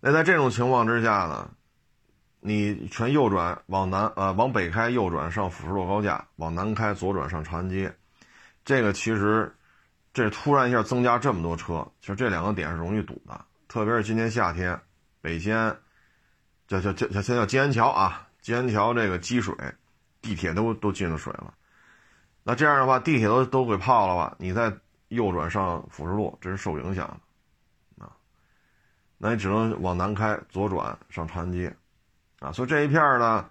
那在这种情况之下呢，你全右转往南，呃，往北开右转上辅石路高架，往南开左转上长安街。这个其实，这突然一下增加这么多车，其实这两个点是容易堵的。特别是今年夏天，北西安，叫叫叫叫先叫金安桥啊，金安桥这个积水，地铁都都进了水了。那这样的话，地铁都都给泡了吧？你再右转上辅石路，这是受影响的，啊，那你只能往南开，左转上长安街，啊，所以这一片呢，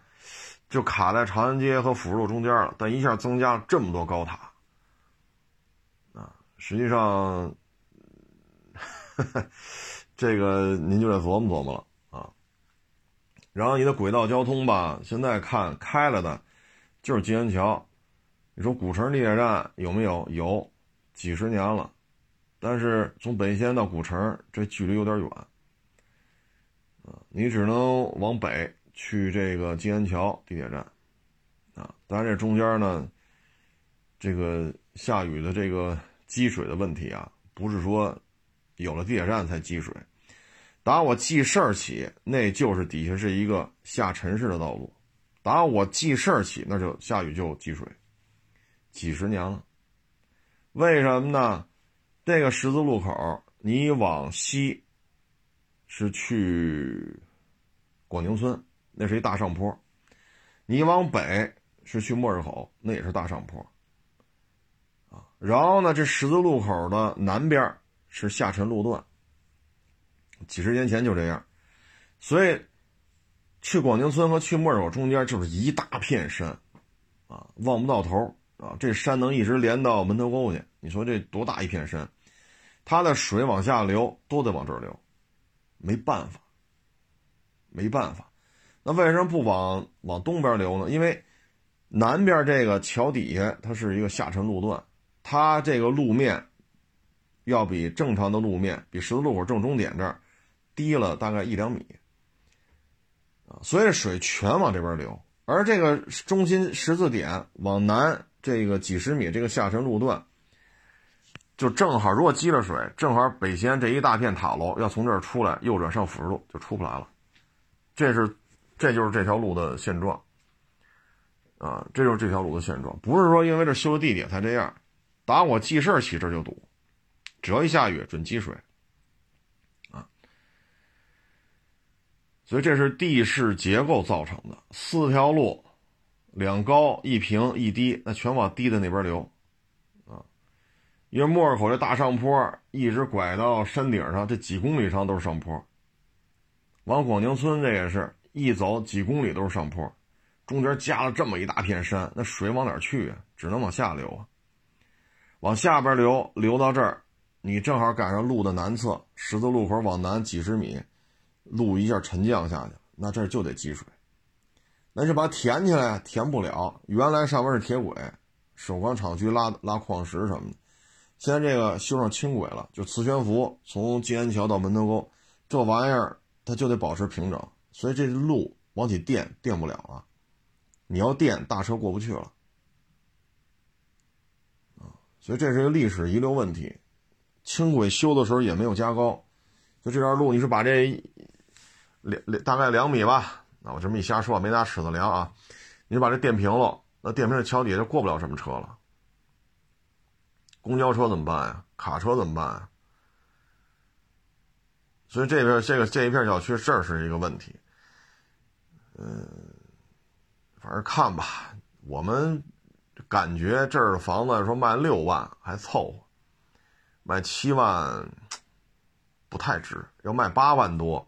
就卡在长安街和辅路中间了。但一下增加了这么多高塔，啊，实际上，[LAUGHS] 这个您就得琢磨琢磨了啊。然后你的轨道交通吧，现在看开了的，就是金安桥。你说古城地铁站有没有？有，几十年了，但是从北仙到古城这距离有点远，啊，你只能往北去这个金安桥地铁站，啊，当然这中间呢，这个下雨的这个积水的问题啊，不是说有了地铁站才积水，打我记事儿起，那就是底下是一个下沉式的道路，打我记事儿起，那就下雨就积水，几十年了，为什么呢？这个十字路口，你往西是去广宁村，那是一大上坡；你往北是去末日口，那也是大上坡。啊，然后呢，这十字路口的南边是下沉路段。几十年前就这样，所以去广宁村和去莫日口中间就是一大片山，啊，望不到头。啊，这山能一直连到门头沟去？你说这多大一片山？它的水往下流都得往这儿流，没办法，没办法。那为什么不往往东边流呢？因为南边这个桥底下它是一个下沉路段，它这个路面要比正常的路面，比十字路口正中点这儿低了大概一两米啊，所以水全往这边流。而这个中心十字点往南。这个几十米这个下沉路段，就正好，如果积了水，正好北西安这一大片塔楼要从这儿出来，右转上辅路就出不来了。这是，这就是这条路的现状。啊，这就是这条路的现状，不是说因为这修的地铁才这样。打我记事起，这就堵，只要一下雨准积水。啊，所以这是地势结构造成的四条路。两高一平一低，那全往低的那边流，啊，因为莫尔口这大上坡一直拐到山顶上，这几公里上都是上坡。往广宁村这也是一走几公里都是上坡，中间夹了这么一大片山，那水往哪去啊？只能往下流啊。往下边流，流到这儿，你正好赶上路的南侧，十字路口往南几十米，路一下沉降下去，那这就得积水。那是把它填起来，填不了。原来上面是铁轨，首钢厂区拉拉矿石什么的。现在这个修上轻轨了，就磁悬浮，从金安桥到门头沟，这玩意儿它就得保持平整，所以这路往起垫垫不了啊。你要垫，大车过不去了。啊，所以这是一个历史遗留问题。轻轨修的时候也没有加高，就这段路，你是把这两两大概两米吧。那我这么一瞎说，没拿尺子量啊！你把这垫平了，那电平这桥底下就过不了什么车了。公交车怎么办呀？卡车怎么办呀？所以这边这个这一片小区这是一个问题。嗯，反正看吧，我们感觉这儿的房子说卖六万还凑合，卖七万不太值，要卖八万多。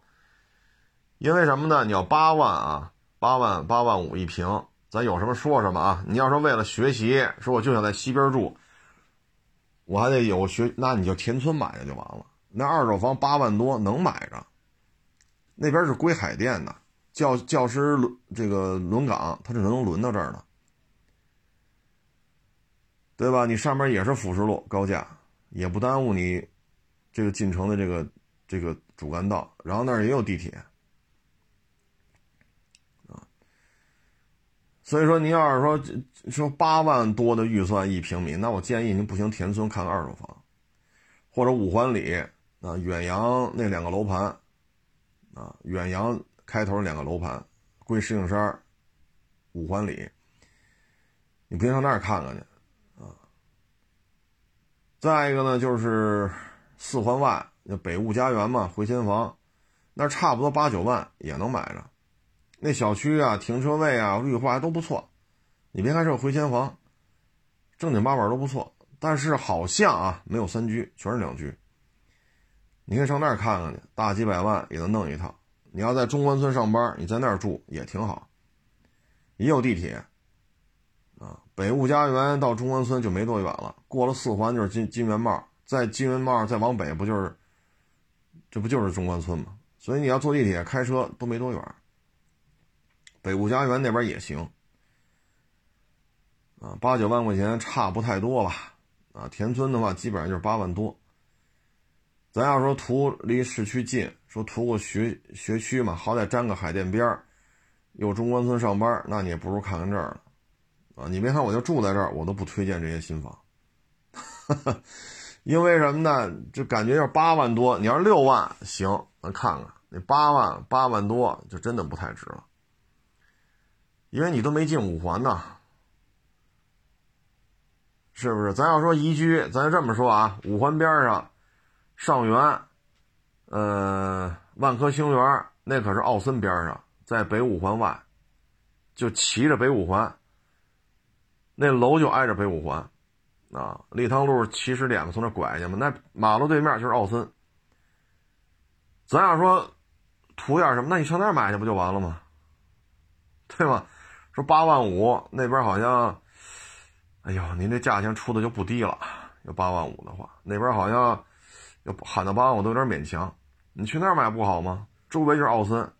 因为什么呢？你要八万啊，八万八万五一平，咱有什么说什么啊！你要说为了学习，说我就想在西边住，我还得有学，那你就田村买的就完了。那二手房八万多能买着，那边是归海淀的教教师轮这个轮岗，它是能轮到这儿的，对吧？你上面也是辅食路高架，也不耽误你这个进城的这个这个主干道，然后那儿也有地铁。所以说，您要是说说八万多的预算一平米，那我建议您步行田村看看二手房，或者五环里啊远洋那两个楼盘，啊远洋开头两个楼盘，归石景山，五环里，你不行上那儿看看去，啊。再一个呢，就是四环外那北物家园嘛，回迁房，那差不多八九万也能买着。那小区啊，停车位啊，绿化都不错。你别看是个回迁房，正经八百都不错。但是好像啊，没有三居，全是两居。你可以上那儿看看去，大几百万也能弄一套。你要在中关村上班，你在那儿住也挺好，也有地铁。啊，北物家园到中关村就没多远了，过了四环就是金金源茂，在金源茂再往北不就是，这不就是中关村吗？所以你要坐地铁、开车都没多远。北物家园那边也行，啊，八九万块钱差不太多吧，啊，田村的话基本上就是八万多，咱要说图离市区近，说图个学学区嘛，好歹沾个海淀边儿，有中关村上班，那你也不如看看这儿，啊，你别看我就住在这儿，我都不推荐这些新房，哈 [LAUGHS] 哈因为什么呢？就感觉要八万多，你要是六万行，咱看看那八万八万多就真的不太值了，因为你都没进五环呢。是不是？咱要说宜居，咱就这么说啊。五环边上，上元，呃，万科星园，那可是奥森边上，在北五环外，就骑着北五环，那楼就挨着北五环，啊，立汤路起始点嘛，从那拐去嘛，那马路对面就是奥森。咱要说图点什么，那你上那儿买去不就完了吗？[LAUGHS] 对吧？说八万五，那边好像。哎呦，您这价钱出的就不低了，要八万五的话，那边好像要喊到八万五都有点勉强。你去那儿买不好吗？周围就是奥森，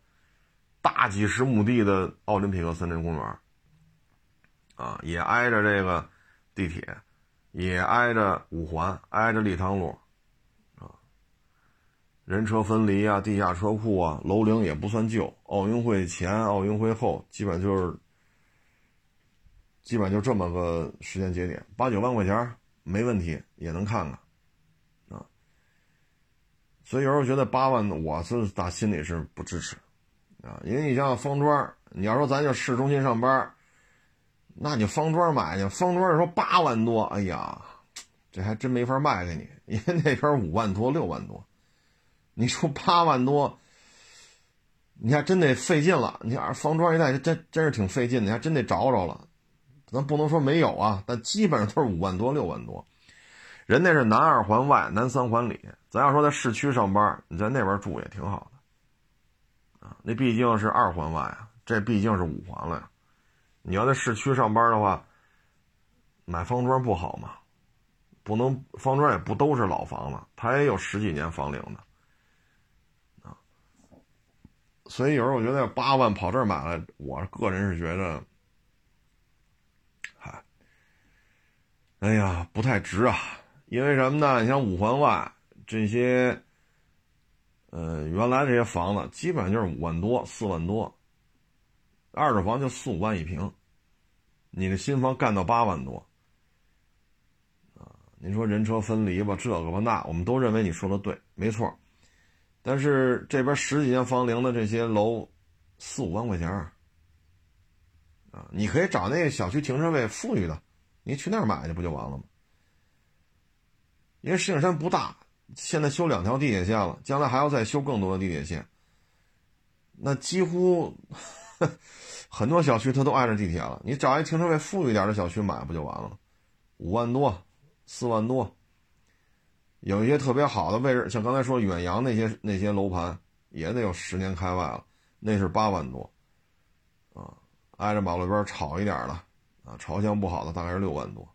大几十亩地的奥林匹克森林公园，啊，也挨着这个地铁，也挨着五环，挨着立汤路，啊，人车分离啊，地下车库啊，楼龄也不算旧，奥运会前、奥运会后基本就是。基本就这么个时间节点，八九万块钱没问题，也能看看，啊。所以有时候觉得八万，我是打心里是不支持，啊，因为你像方庄，你要说咱就市中心上班，那你方庄买去，方庄说八万多，哎呀，这还真没法卖给你，因为那边五万多、六万多，你说八万多，你还真得费劲了。你看方庄一带真真是挺费劲的，你还真得找找了。咱不能说没有啊，但基本上都是五万多、六万多。人那是南二环外、南三环里。咱要说在市区上班，你在那边住也挺好的啊。那毕竟是二环外啊，这毕竟是五环了呀。你要在市区上班的话，买方庄不好吗？不能，方庄也不都是老房子，它也有十几年房龄的啊。所以有时候我觉得八万跑这儿买了，我个人是觉得。哎呀，不太值啊！因为什么呢？你像五环外这些，呃，原来这些房子基本上就是五万多、四万多，二手房就四五万一平，你的新房干到八万多，啊，你说人车分离吧，这个吧那，我们都认为你说的对，没错。但是这边十几年房龄的这些楼，四五万块钱，啊，你可以找那个小区停车位富裕的。你去那儿买去不就完了吗？因为石景山不大，现在修两条地铁线了，将来还要再修更多的地铁线。那几乎 [LAUGHS] 很多小区它都挨着地铁了。你找一停车位富裕点的小区买不就完了吗？五万多，四万多，有一些特别好的位置，像刚才说远洋那些那些楼盘，也得有十年开外了，那是八万多，啊，挨着马路边吵一点的。啊，朝向不好的大概是六万多，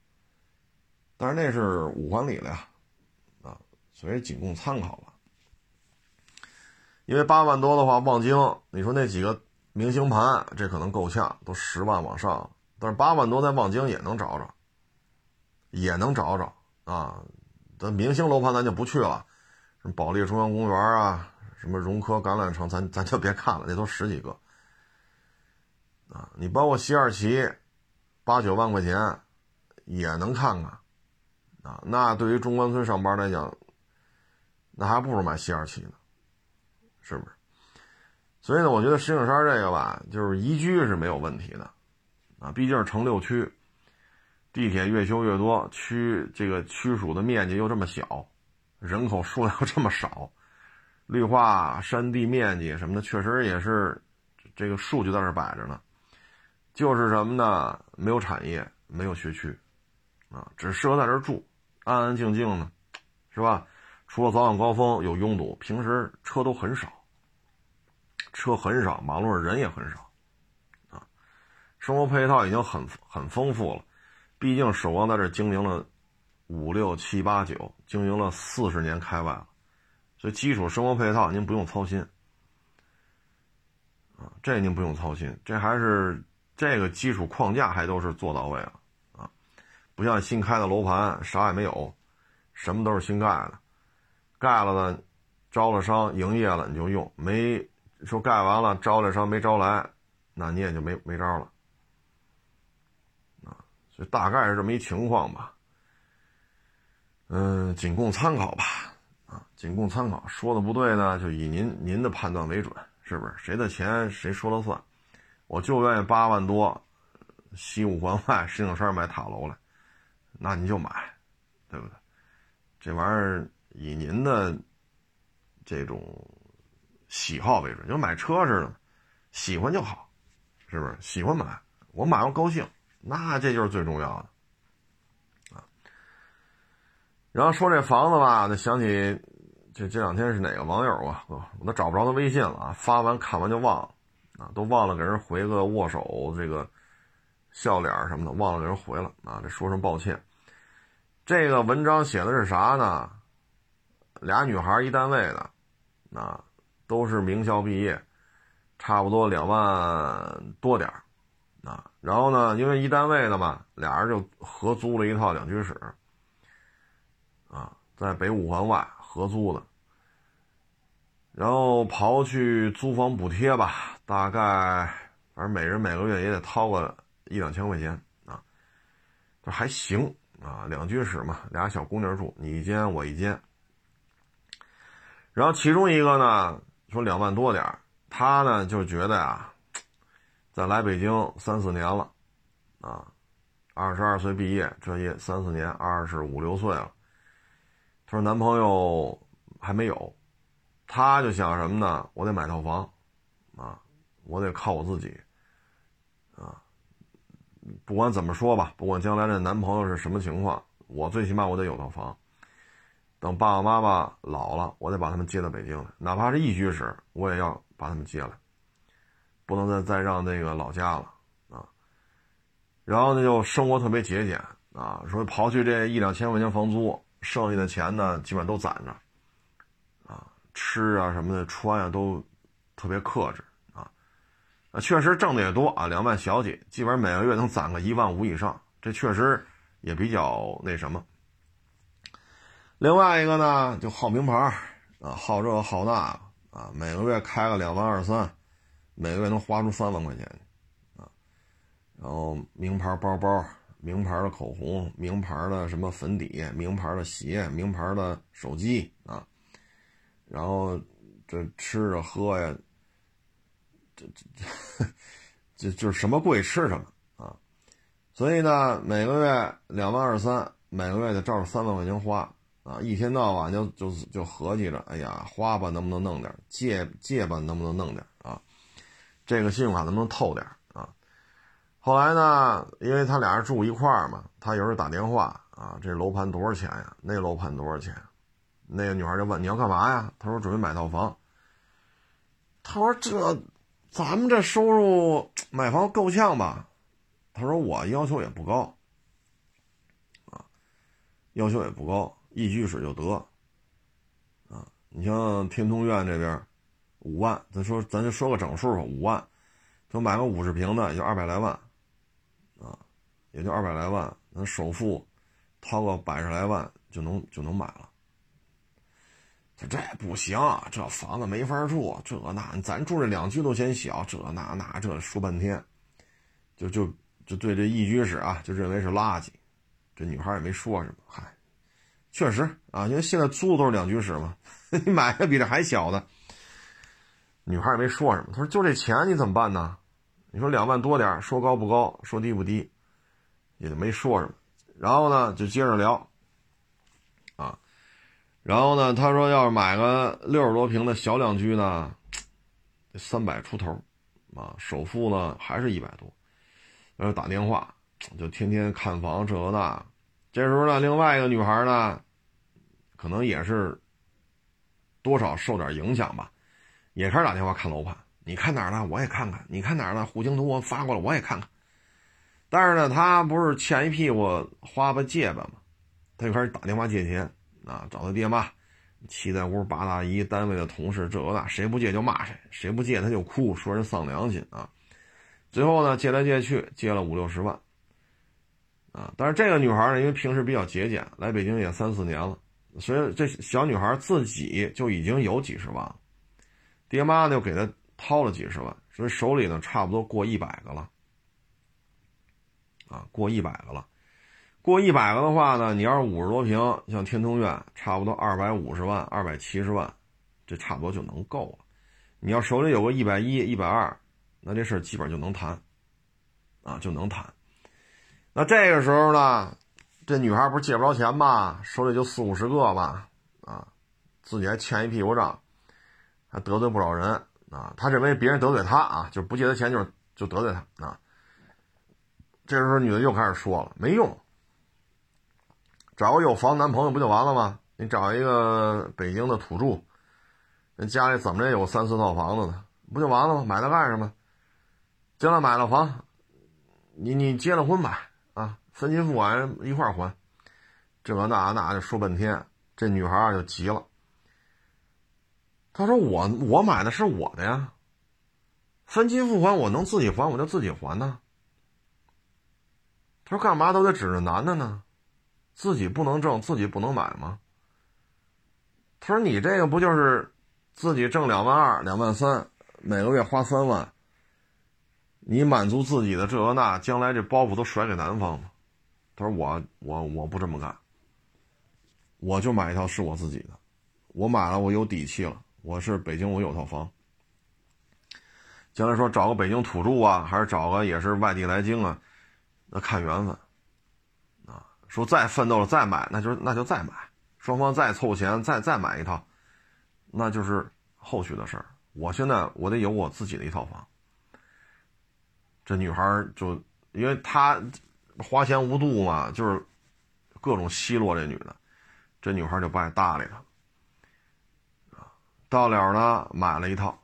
但是那是五环里了呀，啊，所以仅供参考吧。因为八万多的话，望京，你说那几个明星盘，这可能够呛，都十万往上。但是八万多在望京也能找找，也能找找啊。咱明星楼盘咱就不去了，什么保利中央公园啊，什么融科橄榄城，咱咱就别看了，那都十几个啊。你包括西二旗。八九万块钱也能看看啊！那对于中关村上班来讲，那还不如买西二旗呢，是不是？所以呢，我觉得石景山这个吧，就是宜居是没有问题的啊，毕竟是城六区，地铁越修越多，区这个区属的面积又这么小，人口数量这么少，绿化山地面积什么的，确实也是这个数据在那摆着呢。就是什么呢？没有产业，没有学区，啊，只适合在这住，安安静静的，是吧？除了早晚高峰有拥堵，平时车都很少，车很少，马路上人也很少，啊，生活配套已经很很丰富了。毕竟守望在这经营了五六七八九，经营了四十年开外了，所以基础生活配套您不用操心，啊，这您不用操心，这还是。这个基础框架还都是做到位了啊，不像新开的楼盘啥也没有，什么都是新盖的，盖了的，招了商营业了你就用，没说盖完了招了商没招来，那你也就没没招了。啊，所以大概是这么一情况吧。嗯，仅供参考吧。啊，仅供参考，说的不对呢，就以您您的判断为准，是不是？谁的钱谁说了算？我就愿意八万多，西五环外石景山买塔楼来，那你就买，对不对？这玩意儿以您的这种喜好为准，就买车似的，喜欢就好，是不是？喜欢买，我买完高兴，那这就是最重要的。然后说这房子吧，就想起这这两天是哪个网友啊？我都找不着他微信了！发完看完就忘了啊，都忘了给人回个握手这个笑脸什么的，忘了给人回了啊！这说声抱歉。这个文章写的是啥呢？俩女孩一单位的，啊，都是名校毕业，差不多两万多点啊。然后呢，因为一单位的嘛，俩人就合租了一套两居室。啊，在北五环外合租的，然后刨去租房补贴吧，大概反正每人每个月也得掏个一两千块钱啊，这还行啊，两居室嘛，俩小姑娘住，你一间我一间。然后其中一个呢说两万多点他呢就觉得呀，在来北京三四年了，啊，二十二岁毕业，这也三四年，二十五六岁了。他说：“男朋友还没有，他就想什么呢？我得买套房，啊，我得靠我自己，啊，不管怎么说吧，不管将来这男朋友是什么情况，我最起码我得有套房。等爸爸妈妈老了，我得把他们接到北京来，哪怕是一居室，我也要把他们接来，不能再再让那个老家了啊。然后呢，就生活特别节俭啊，说刨去这一两千块钱房租。”剩下的钱呢，基本上都攒着，啊，吃啊什么的，穿啊都特别克制啊，确实挣的也多啊，两万小几，基本上每个月能攒个一万五以上，这确实也比较那什么。另外一个呢，就好名牌啊，好这好那啊，每个月开个两万二三，每个月能花出三万块钱啊，然后名牌包包。名牌的口红，名牌的什么粉底，名牌的鞋，名牌的手机啊，然后这吃着喝呀，这这这 [LAUGHS] 就是什么贵吃什么啊，所以呢，每个月两万二三，每个月得照着三万块钱花啊，一天到晚就就就合计着，哎呀，花吧能不能弄点，借借吧能不能弄点啊，这个信用卡能不能透点啊。后来呢，因为他俩人住一块儿嘛，他有时候打电话啊，这楼盘多少钱呀？那楼盘多少钱？那个女孩就问你要干嘛呀？他说准备买套房。他说这咱们这收入买房够呛吧？他说我要求也不高啊，要求也不高，一居室就得啊。你像天通苑这边五万，咱说咱就说个整数吧，五万，就买个五十平的，也就二百来万。啊，也就二百来万，那首付掏个百十来万就能就能买了。他这不行，这房子没法住，这那咱住这两居都嫌小，这那那这说半天，就就就对这一居室啊，就认为是垃圾。这女孩也没说什么，嗨，确实啊，因为现在租的都是两居室嘛，[LAUGHS] 你买个比这还小的，女孩也没说什么。他说就这钱你怎么办呢？你说两万多点说高不高，说低不低，也就没说什么。然后呢，就接着聊，然后呢，他说要是买个六十多平的小两居呢，三百出头，啊，首付呢还是一百多，然后打电话，就天天看房这个那。这时候呢，另外一个女孩呢，可能也是多少受点影响吧，也开始打电话看楼盘。你看哪儿呢？我也看看。你看哪儿呢？户型图我发过来，我也看看。但是呢，他不是欠一屁股花吧借吧吗？他就开始打电话借钱啊，找他爹妈、七大姑八大姨、单位的同事，这个那，谁不借就骂谁，谁不借他就哭，说人丧良心啊。最后呢，借来借去，借了五六十万啊。但是这个女孩呢，因为平时比较节俭，来北京也三四年了所以这小女孩自己就已经有几十万了，爹妈就给她掏了几十万，所以手里呢差不多过一百个了，啊，过一百个了。过一百个的话呢，你要是五十多平，像天通苑，差不多二百五十万、二百七十万，这差不多就能够了。你要手里有个一百一、一百二，那这事基本就能谈，啊，就能谈。那这个时候呢，这女孩不是借不着钱嘛，手里就四五十个吧，啊，自己还欠一屁股账，还得罪不少人啊。他认为别人得罪他啊，就不借他钱，就是就得罪他啊。这时候女的又开始说了，没用。找个有房男朋友不就完了吗？你找一个北京的土著，人家里怎么着也有三四套房子的，不就完了吗？买它干什么？将来买了房，你你结了婚吧，啊，分期付款一块还，这个那那就说半天，这女孩就急了。她说：“我我买的是我的呀，分期付款我能自己还，我就自己还呢。”她说：“干嘛都得指着男的呢？”自己不能挣，自己不能买吗？他说：“你这个不就是自己挣两万二、两万三，每个月花三万，你满足自己的这个那，将来这包袱都甩给男方吗？”他说：“我我我不这么干，我就买一套是我自己的，我买了我有底气了，我是北京我有套房，将来说找个北京土著啊，还是找个也是外地来京啊，那看缘分。”说再奋斗了再买，那就那就再买，双方再凑钱再再买一套，那就是后续的事儿。我现在我得有我自己的一套房。这女孩就因为她花钱无度嘛，就是各种奚落这女的，这女孩就不爱搭理她。到了呢买了一套，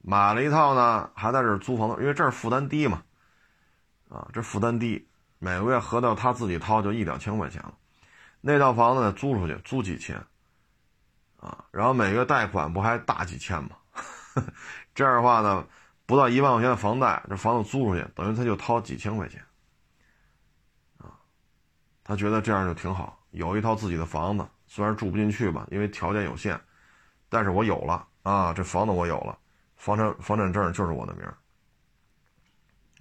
买了一套呢还在这租房子，因为这儿负担低嘛，啊，这负担低。每个月合到他自己掏就一两千块钱了，那套房子呢租出去租几千，啊，然后每月贷款不还大几千吗？[LAUGHS] 这样的话呢，不到一万块钱的房贷，这房子租出去等于他就掏几千块钱，啊，他觉得这样就挺好，有一套自己的房子，虽然住不进去吧，因为条件有限，但是我有了啊，这房子我有了，房产房产证就是我的名儿，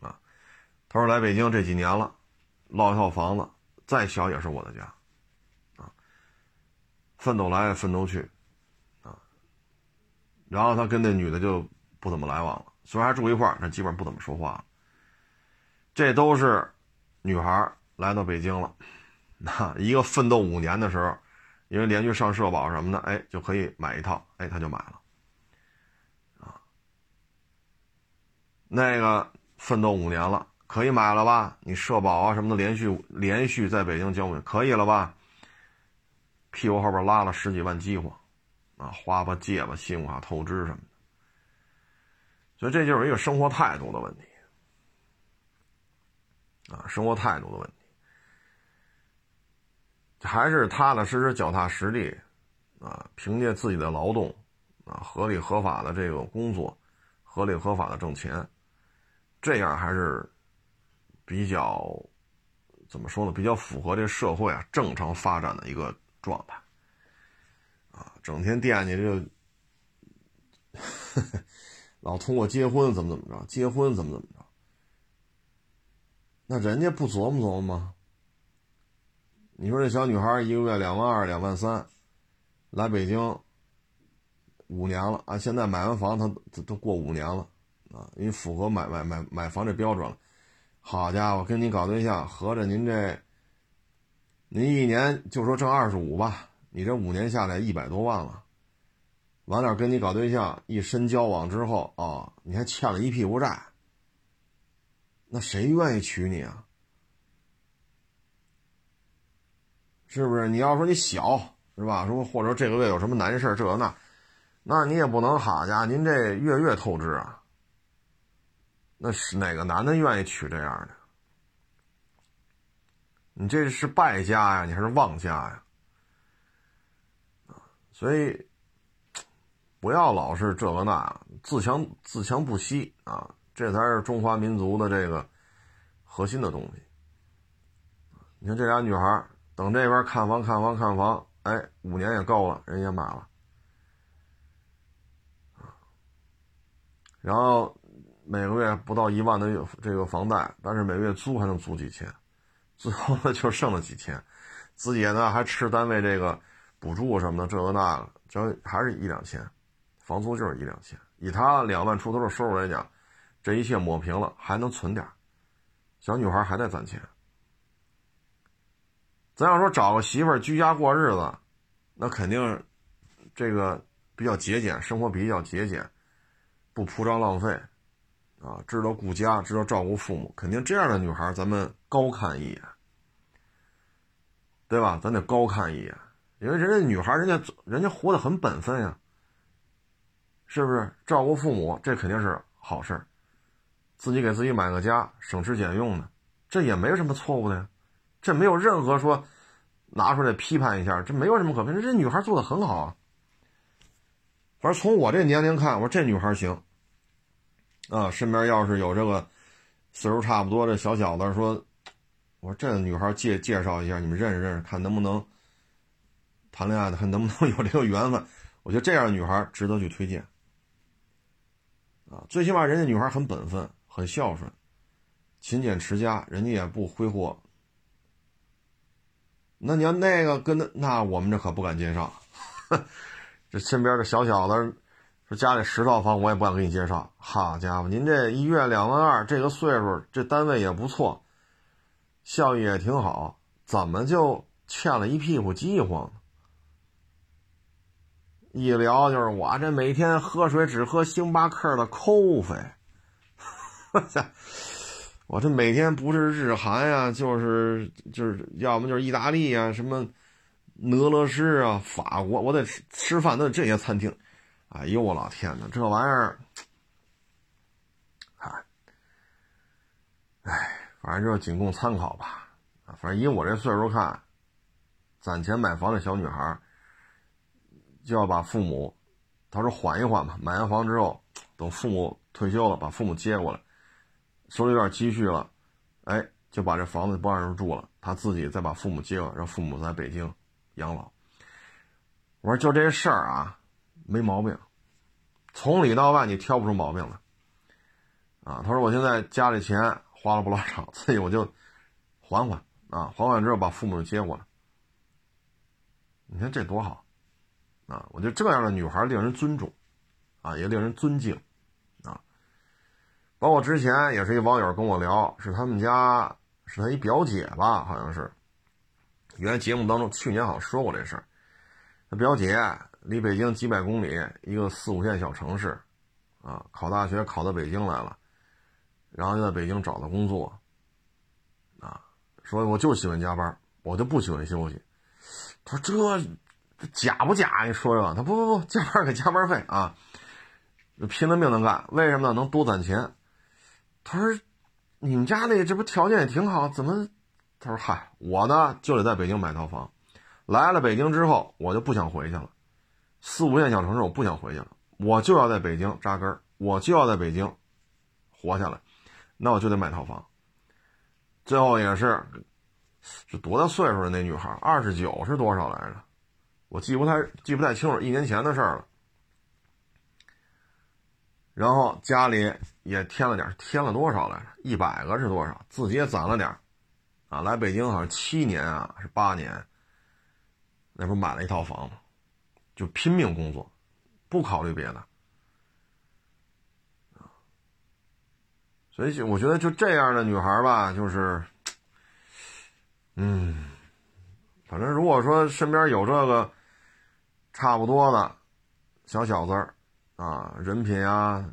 啊，他说来北京这几年了。落一套房子，再小也是我的家，啊，奋斗来奋斗去，啊，然后他跟那女的就不怎么来往了，虽然还住一块儿，但基本上不怎么说话。这都是女孩来到北京了，那一个奋斗五年的时候，因为连续上社保什么的，哎，就可以买一套，哎，他就买了，啊，那个奋斗五年了。可以买了吧？你社保啊什么的，连续连续在北京交，可以了吧？屁股后边拉了十几万饥荒，啊，花吧借吧，信用卡透支什么的，所以这就是一个生活态度的问题，啊，生活态度的问题，还是踏踏实实、脚踏实地，啊，凭借自己的劳动，啊，合理合法的这个工作，合理合法的挣钱，这样还是。比较怎么说呢？比较符合这社会啊正常发展的一个状态啊，整天惦记这，[LAUGHS] 老通过结婚怎么怎么着，结婚怎么怎么着，那人家不琢磨琢磨吗？你说这小女孩一个月两万二、两万三，来北京五年了啊，现在买完房她都过五年了啊，因为符合买买买买房这标准了。好家伙，跟你搞对象，合着您这，您一年就说挣二十五吧，你这五年下来一百多万了。完了跟你搞对象，一深交往之后啊，你还欠了一屁股债。那谁愿意娶你啊？是不是？你要说你小是吧？说或者这个月有什么难事这那，那你也不能好家伙，您这月月透支啊。那是哪个男的愿意娶这样的？你这是败家呀，你还是旺家呀？所以不要老是这个那，自强自强不息啊，这才是中华民族的这个核心的东西。你看这俩女孩，等这边看房看房看房，哎，五年也够了，人也买了，然后每个月不到一万的这个房贷，但是每个月租还能租几千，最后呢就剩了几千，自己呢还吃单位这个补助什么的，这个那个，就还是一两千，房租就是一两千。以他两万出头的收入来讲，这一切抹平了，还能存点小女孩还在攒钱。咱要说找个媳妇居家过日子，那肯定这个比较节俭，生活比较节俭，不铺张浪费，啊，知道顾家，知道照顾父母，肯定这样的女孩咱们高看一眼，对吧？咱得高看一眼，因为人家女孩，人家人家活得很本分呀，是不是？照顾父母，这肯定是好事自己给自己买个家，省吃俭用的，这也没什么错误的呀。这没有任何说拿出来批判一下，这没有什么可批判。这女孩做的很好啊。反正从我这年龄看，我说这女孩行。啊，身边要是有这个岁数差不多的小小子，说，我说这女孩介介绍一下，你们认识认识，看能不能谈恋爱的，看能不能 [LAUGHS] 有这个缘分。我觉得这样的女孩值得去推荐。啊，最起码人家女孩很本分，很孝顺，勤俭持家，人家也不挥霍。那你要那个跟那那我们这可不敢介绍，[LAUGHS] 这身边的小小子家里十套房，我也不敢给你介绍。好家伙，您这一月两万二，这个岁数，这单位也不错，效益也挺好，怎么就欠了一屁股饥荒呢？一聊就是我这每天喝水只喝星巴克的扣费，[LAUGHS] 我！这每天不是日韩呀，就是就是要么就是意大利呀，什么俄罗斯啊、法国，我得吃吃饭的这些餐厅。哎呦我老天哪，这玩意儿，哎，哎，反正就是仅供参考吧。反正以我这岁数看，攒钱买房的小女孩，就要把父母，他说缓一缓吧，买完房之后，等父母退休了，把父母接过来。手里有点积蓄了，哎，就把这房子不让人住了，他自己再把父母接了，让父母在北京养老。我说就这事儿啊，没毛病，从里到外你挑不出毛病来。啊，他说我现在家里钱花了不老少，自己我就还还啊，还完之后把父母接过来。你看这多好啊！我觉得这样的女孩令人尊重，啊，也令人尊敬。啊包括之前也是一网友跟我聊，是他们家是他一表姐吧，好像是。原来节目当中去年好像说过这事儿。他表姐离北京几百公里，一个四五线小城市，啊，考大学考到北京来了，然后就在北京找到工作，啊，说我就喜欢加班，我就不喜欢休息。他说这这假不假？你说说。他不不不，加班给加班费啊，拼了命能干，为什么呢？能多攒钱。他说：“你们家那这不条件也挺好，怎么？”他说：“嗨，我呢就得在北京买套房。来了北京之后，我就不想回去了。四五线小城市我不想回去了，我就要在北京扎根我就要在北京活下来。那我就得买套房。最后也是，是多大岁数的那女孩？二十九是多少来着？我记不太记不太清楚，一年前的事儿了。”然后家里也添了点，添了多少来着？一百个是多少？自己也攒了点啊，来北京好像七年啊，是八年。那不买了一套房吗？就拼命工作，不考虑别的。所以我觉得就这样的女孩吧，就是，嗯，反正如果说身边有这个差不多的小小子儿。啊，人品啊，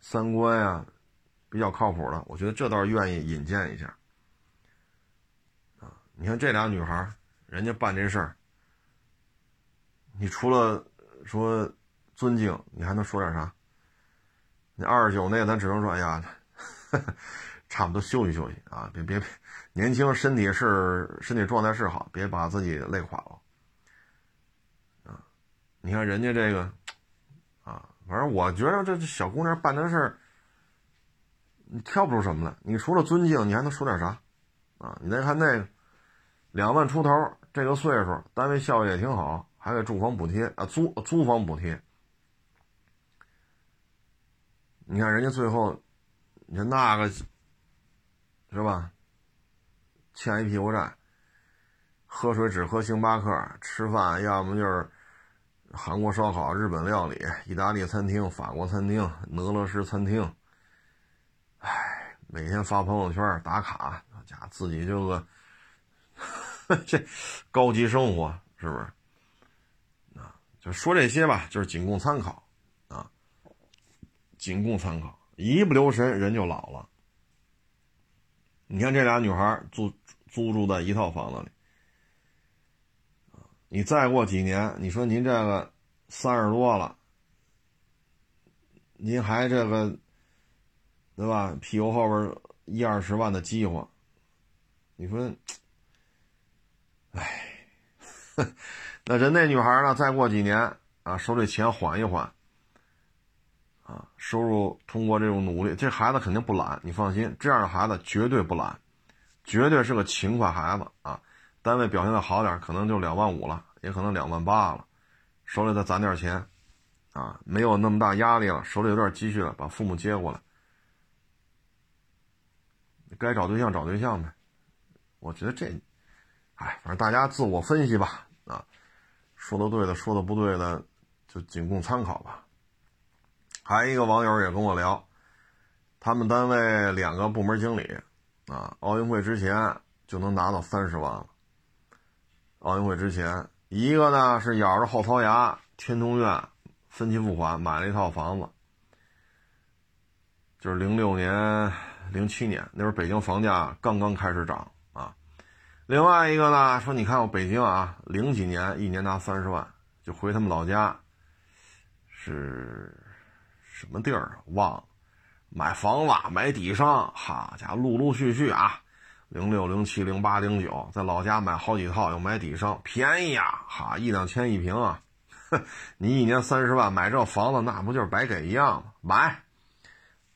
三观呀，比较靠谱的，我觉得这倒是愿意引荐一下。啊，你看这俩女孩，人家办这事儿，你除了说尊敬，你还能说点啥？你二十九那，咱只能说，哎呀，[LAUGHS] 差不多休息休息啊，别别别，年轻身体是身体状态是好，别把自己累垮了。啊，你看人家这个啊。反正我觉得这小姑娘办的事儿，你挑不出什么来。你除了尊敬，你还能说点啥？啊，你再看那个两万出头这个岁数，单位效益也挺好，还给住房补贴啊，租租房补贴。你看人家最后，你看那个是吧？欠一屁股债，喝水只喝星巴克，吃饭要么就是韩国烧烤、日本料理、意大利餐厅、法国餐厅、俄罗斯餐厅。哎，每天发朋友圈打卡，家自己这个 [LAUGHS] 这高级生活是不是？就说这些吧，就是仅供参考。啊仅供参考，一不留神人就老了。你看这俩女孩租租住在一套房子里，你再过几年，你说您这个三十多了，您还这个，对吧？屁股后边一二十万的饥荒，你说，[TSK] 哎，那人那女孩呢？再过几年啊，手里钱缓一缓。啊，收入通过这种努力，这孩子肯定不懒，你放心，这样的孩子绝对不懒，绝对是个勤快孩子啊。单位表现的好点，可能就两万五了，也可能两万八了，手里再攒点钱，啊，没有那么大压力了，手里有点积蓄了，把父母接过来，该找对象找对象呗。我觉得这，哎，反正大家自我分析吧，啊，说的对的，说的不对的，就仅供参考吧。还一个网友也跟我聊，他们单位两个部门经理，啊，奥运会之前就能拿到三十万了。奥运会之前，一个呢是咬着后槽牙，天通苑分期付款买了一套房子，就是零六年、零七年那时候北京房价刚刚开始涨。另外一个呢说，你看我北京啊，零几年一年拿三十万，就回他们老家，是。什么地儿忘了？买房子买底商，哈家陆陆续续啊，零六零七零八零九，在老家买好几套，又买底商，便宜啊，哈一两千一平啊，你一年三十万买这房子，那不就是白给一样吗？买，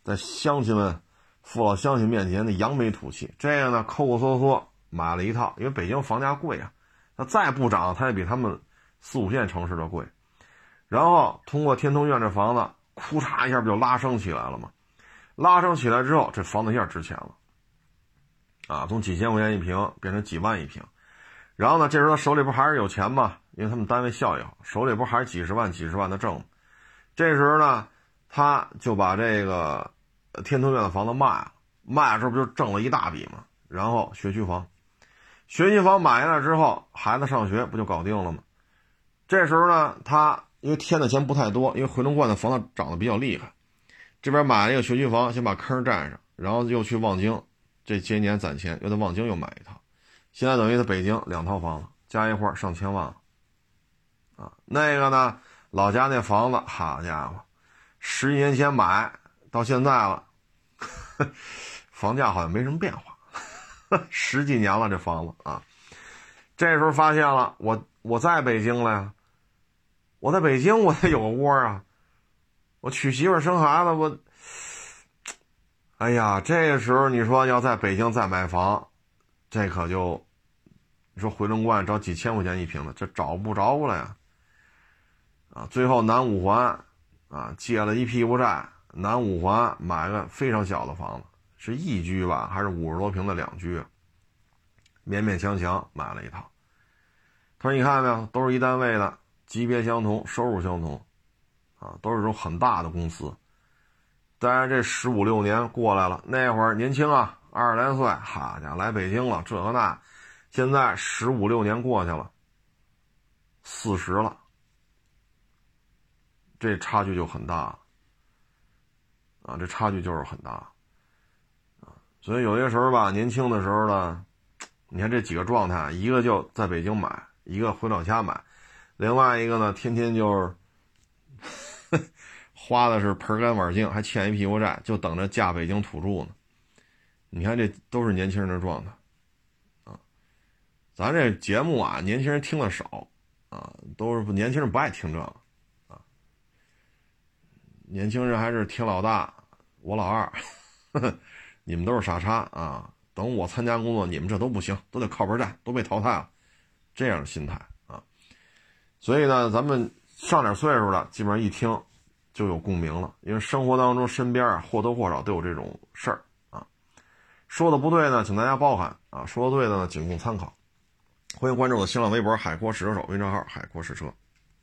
在乡亲们、父老乡亲面前的扬眉吐气，这样呢，抠抠搜搜买了一套，因为北京房价贵啊，它再不涨，它也比他们四五线城市的贵。然后通过天通苑这房子。哭嚓一下，不就拉升起来了吗？拉升起来之后，这房子一下值钱了，啊，从几千块钱一平变成几万一平。然后呢，这时候他手里不还是有钱吗？因为他们单位效益好，手里不还是几十万、几十万的挣？这时候呢，他就把这个天通苑的房子卖了，卖了之后不就挣了一大笔吗？然后学区房，学区房买下来之后，孩子上学不就搞定了吗？这时候呢，他。因为添的钱不太多，因为回龙观的房子涨得比较厉害，这边买了一个学区房，先把坑占上，然后又去望京，这些年攒钱又在望京又买一套，现在等于在北京两套房子加一块上千万了，啊，那个呢，老家那房子，好家伙，十几年前买到现在了，[LAUGHS] 房价好像没什么变化，[LAUGHS] 十几年了这房子啊，这时候发现了，我我在北京了呀。我在北京，我得有个窝啊！我娶媳妇生孩子，我，哎呀，这时候你说要在北京再买房，这可就，你说回龙观找几千块钱一平的，这找不着了呀！啊，最后南五环，啊，借了一屁股债，南五环买个非常小的房子，是一居吧，还是五十多平的两居？勉勉强强买了一套。他说：“你看到没有，都是一单位的。”级别相同，收入相同，啊，都是这种很大的公司。当然，这十五六年过来了，那会儿年轻啊，二十来岁，哈家伙来北京了，这个那。现在十五六年过去了，四十了，这差距就很大，啊，这差距就是很大，所以有些时候吧，年轻的时候呢，你看这几个状态，一个就在北京买，一个回老家买。另外一个呢，天天就是 [LAUGHS] 花的是盆干碗净，还欠一屁股债，就等着嫁北京土著呢。你看，这都是年轻人的状态啊。咱这节目啊，年轻人听的少啊，都是年轻人不爱听这个啊。年轻人还是听老大，我老二，呵呵你们都是傻叉啊。等我参加工作，你们这都不行，都得靠边站，都被淘汰了。这样的心态啊。所以呢，咱们上点岁数的，基本上一听就有共鸣了，因为生活当中身边啊或多或少都有这种事儿啊。说的不对呢，请大家包涵啊；说的对的呢，仅供参考。欢迎关注我的新浪微博“海阔试车手”微信号“海阔试车”。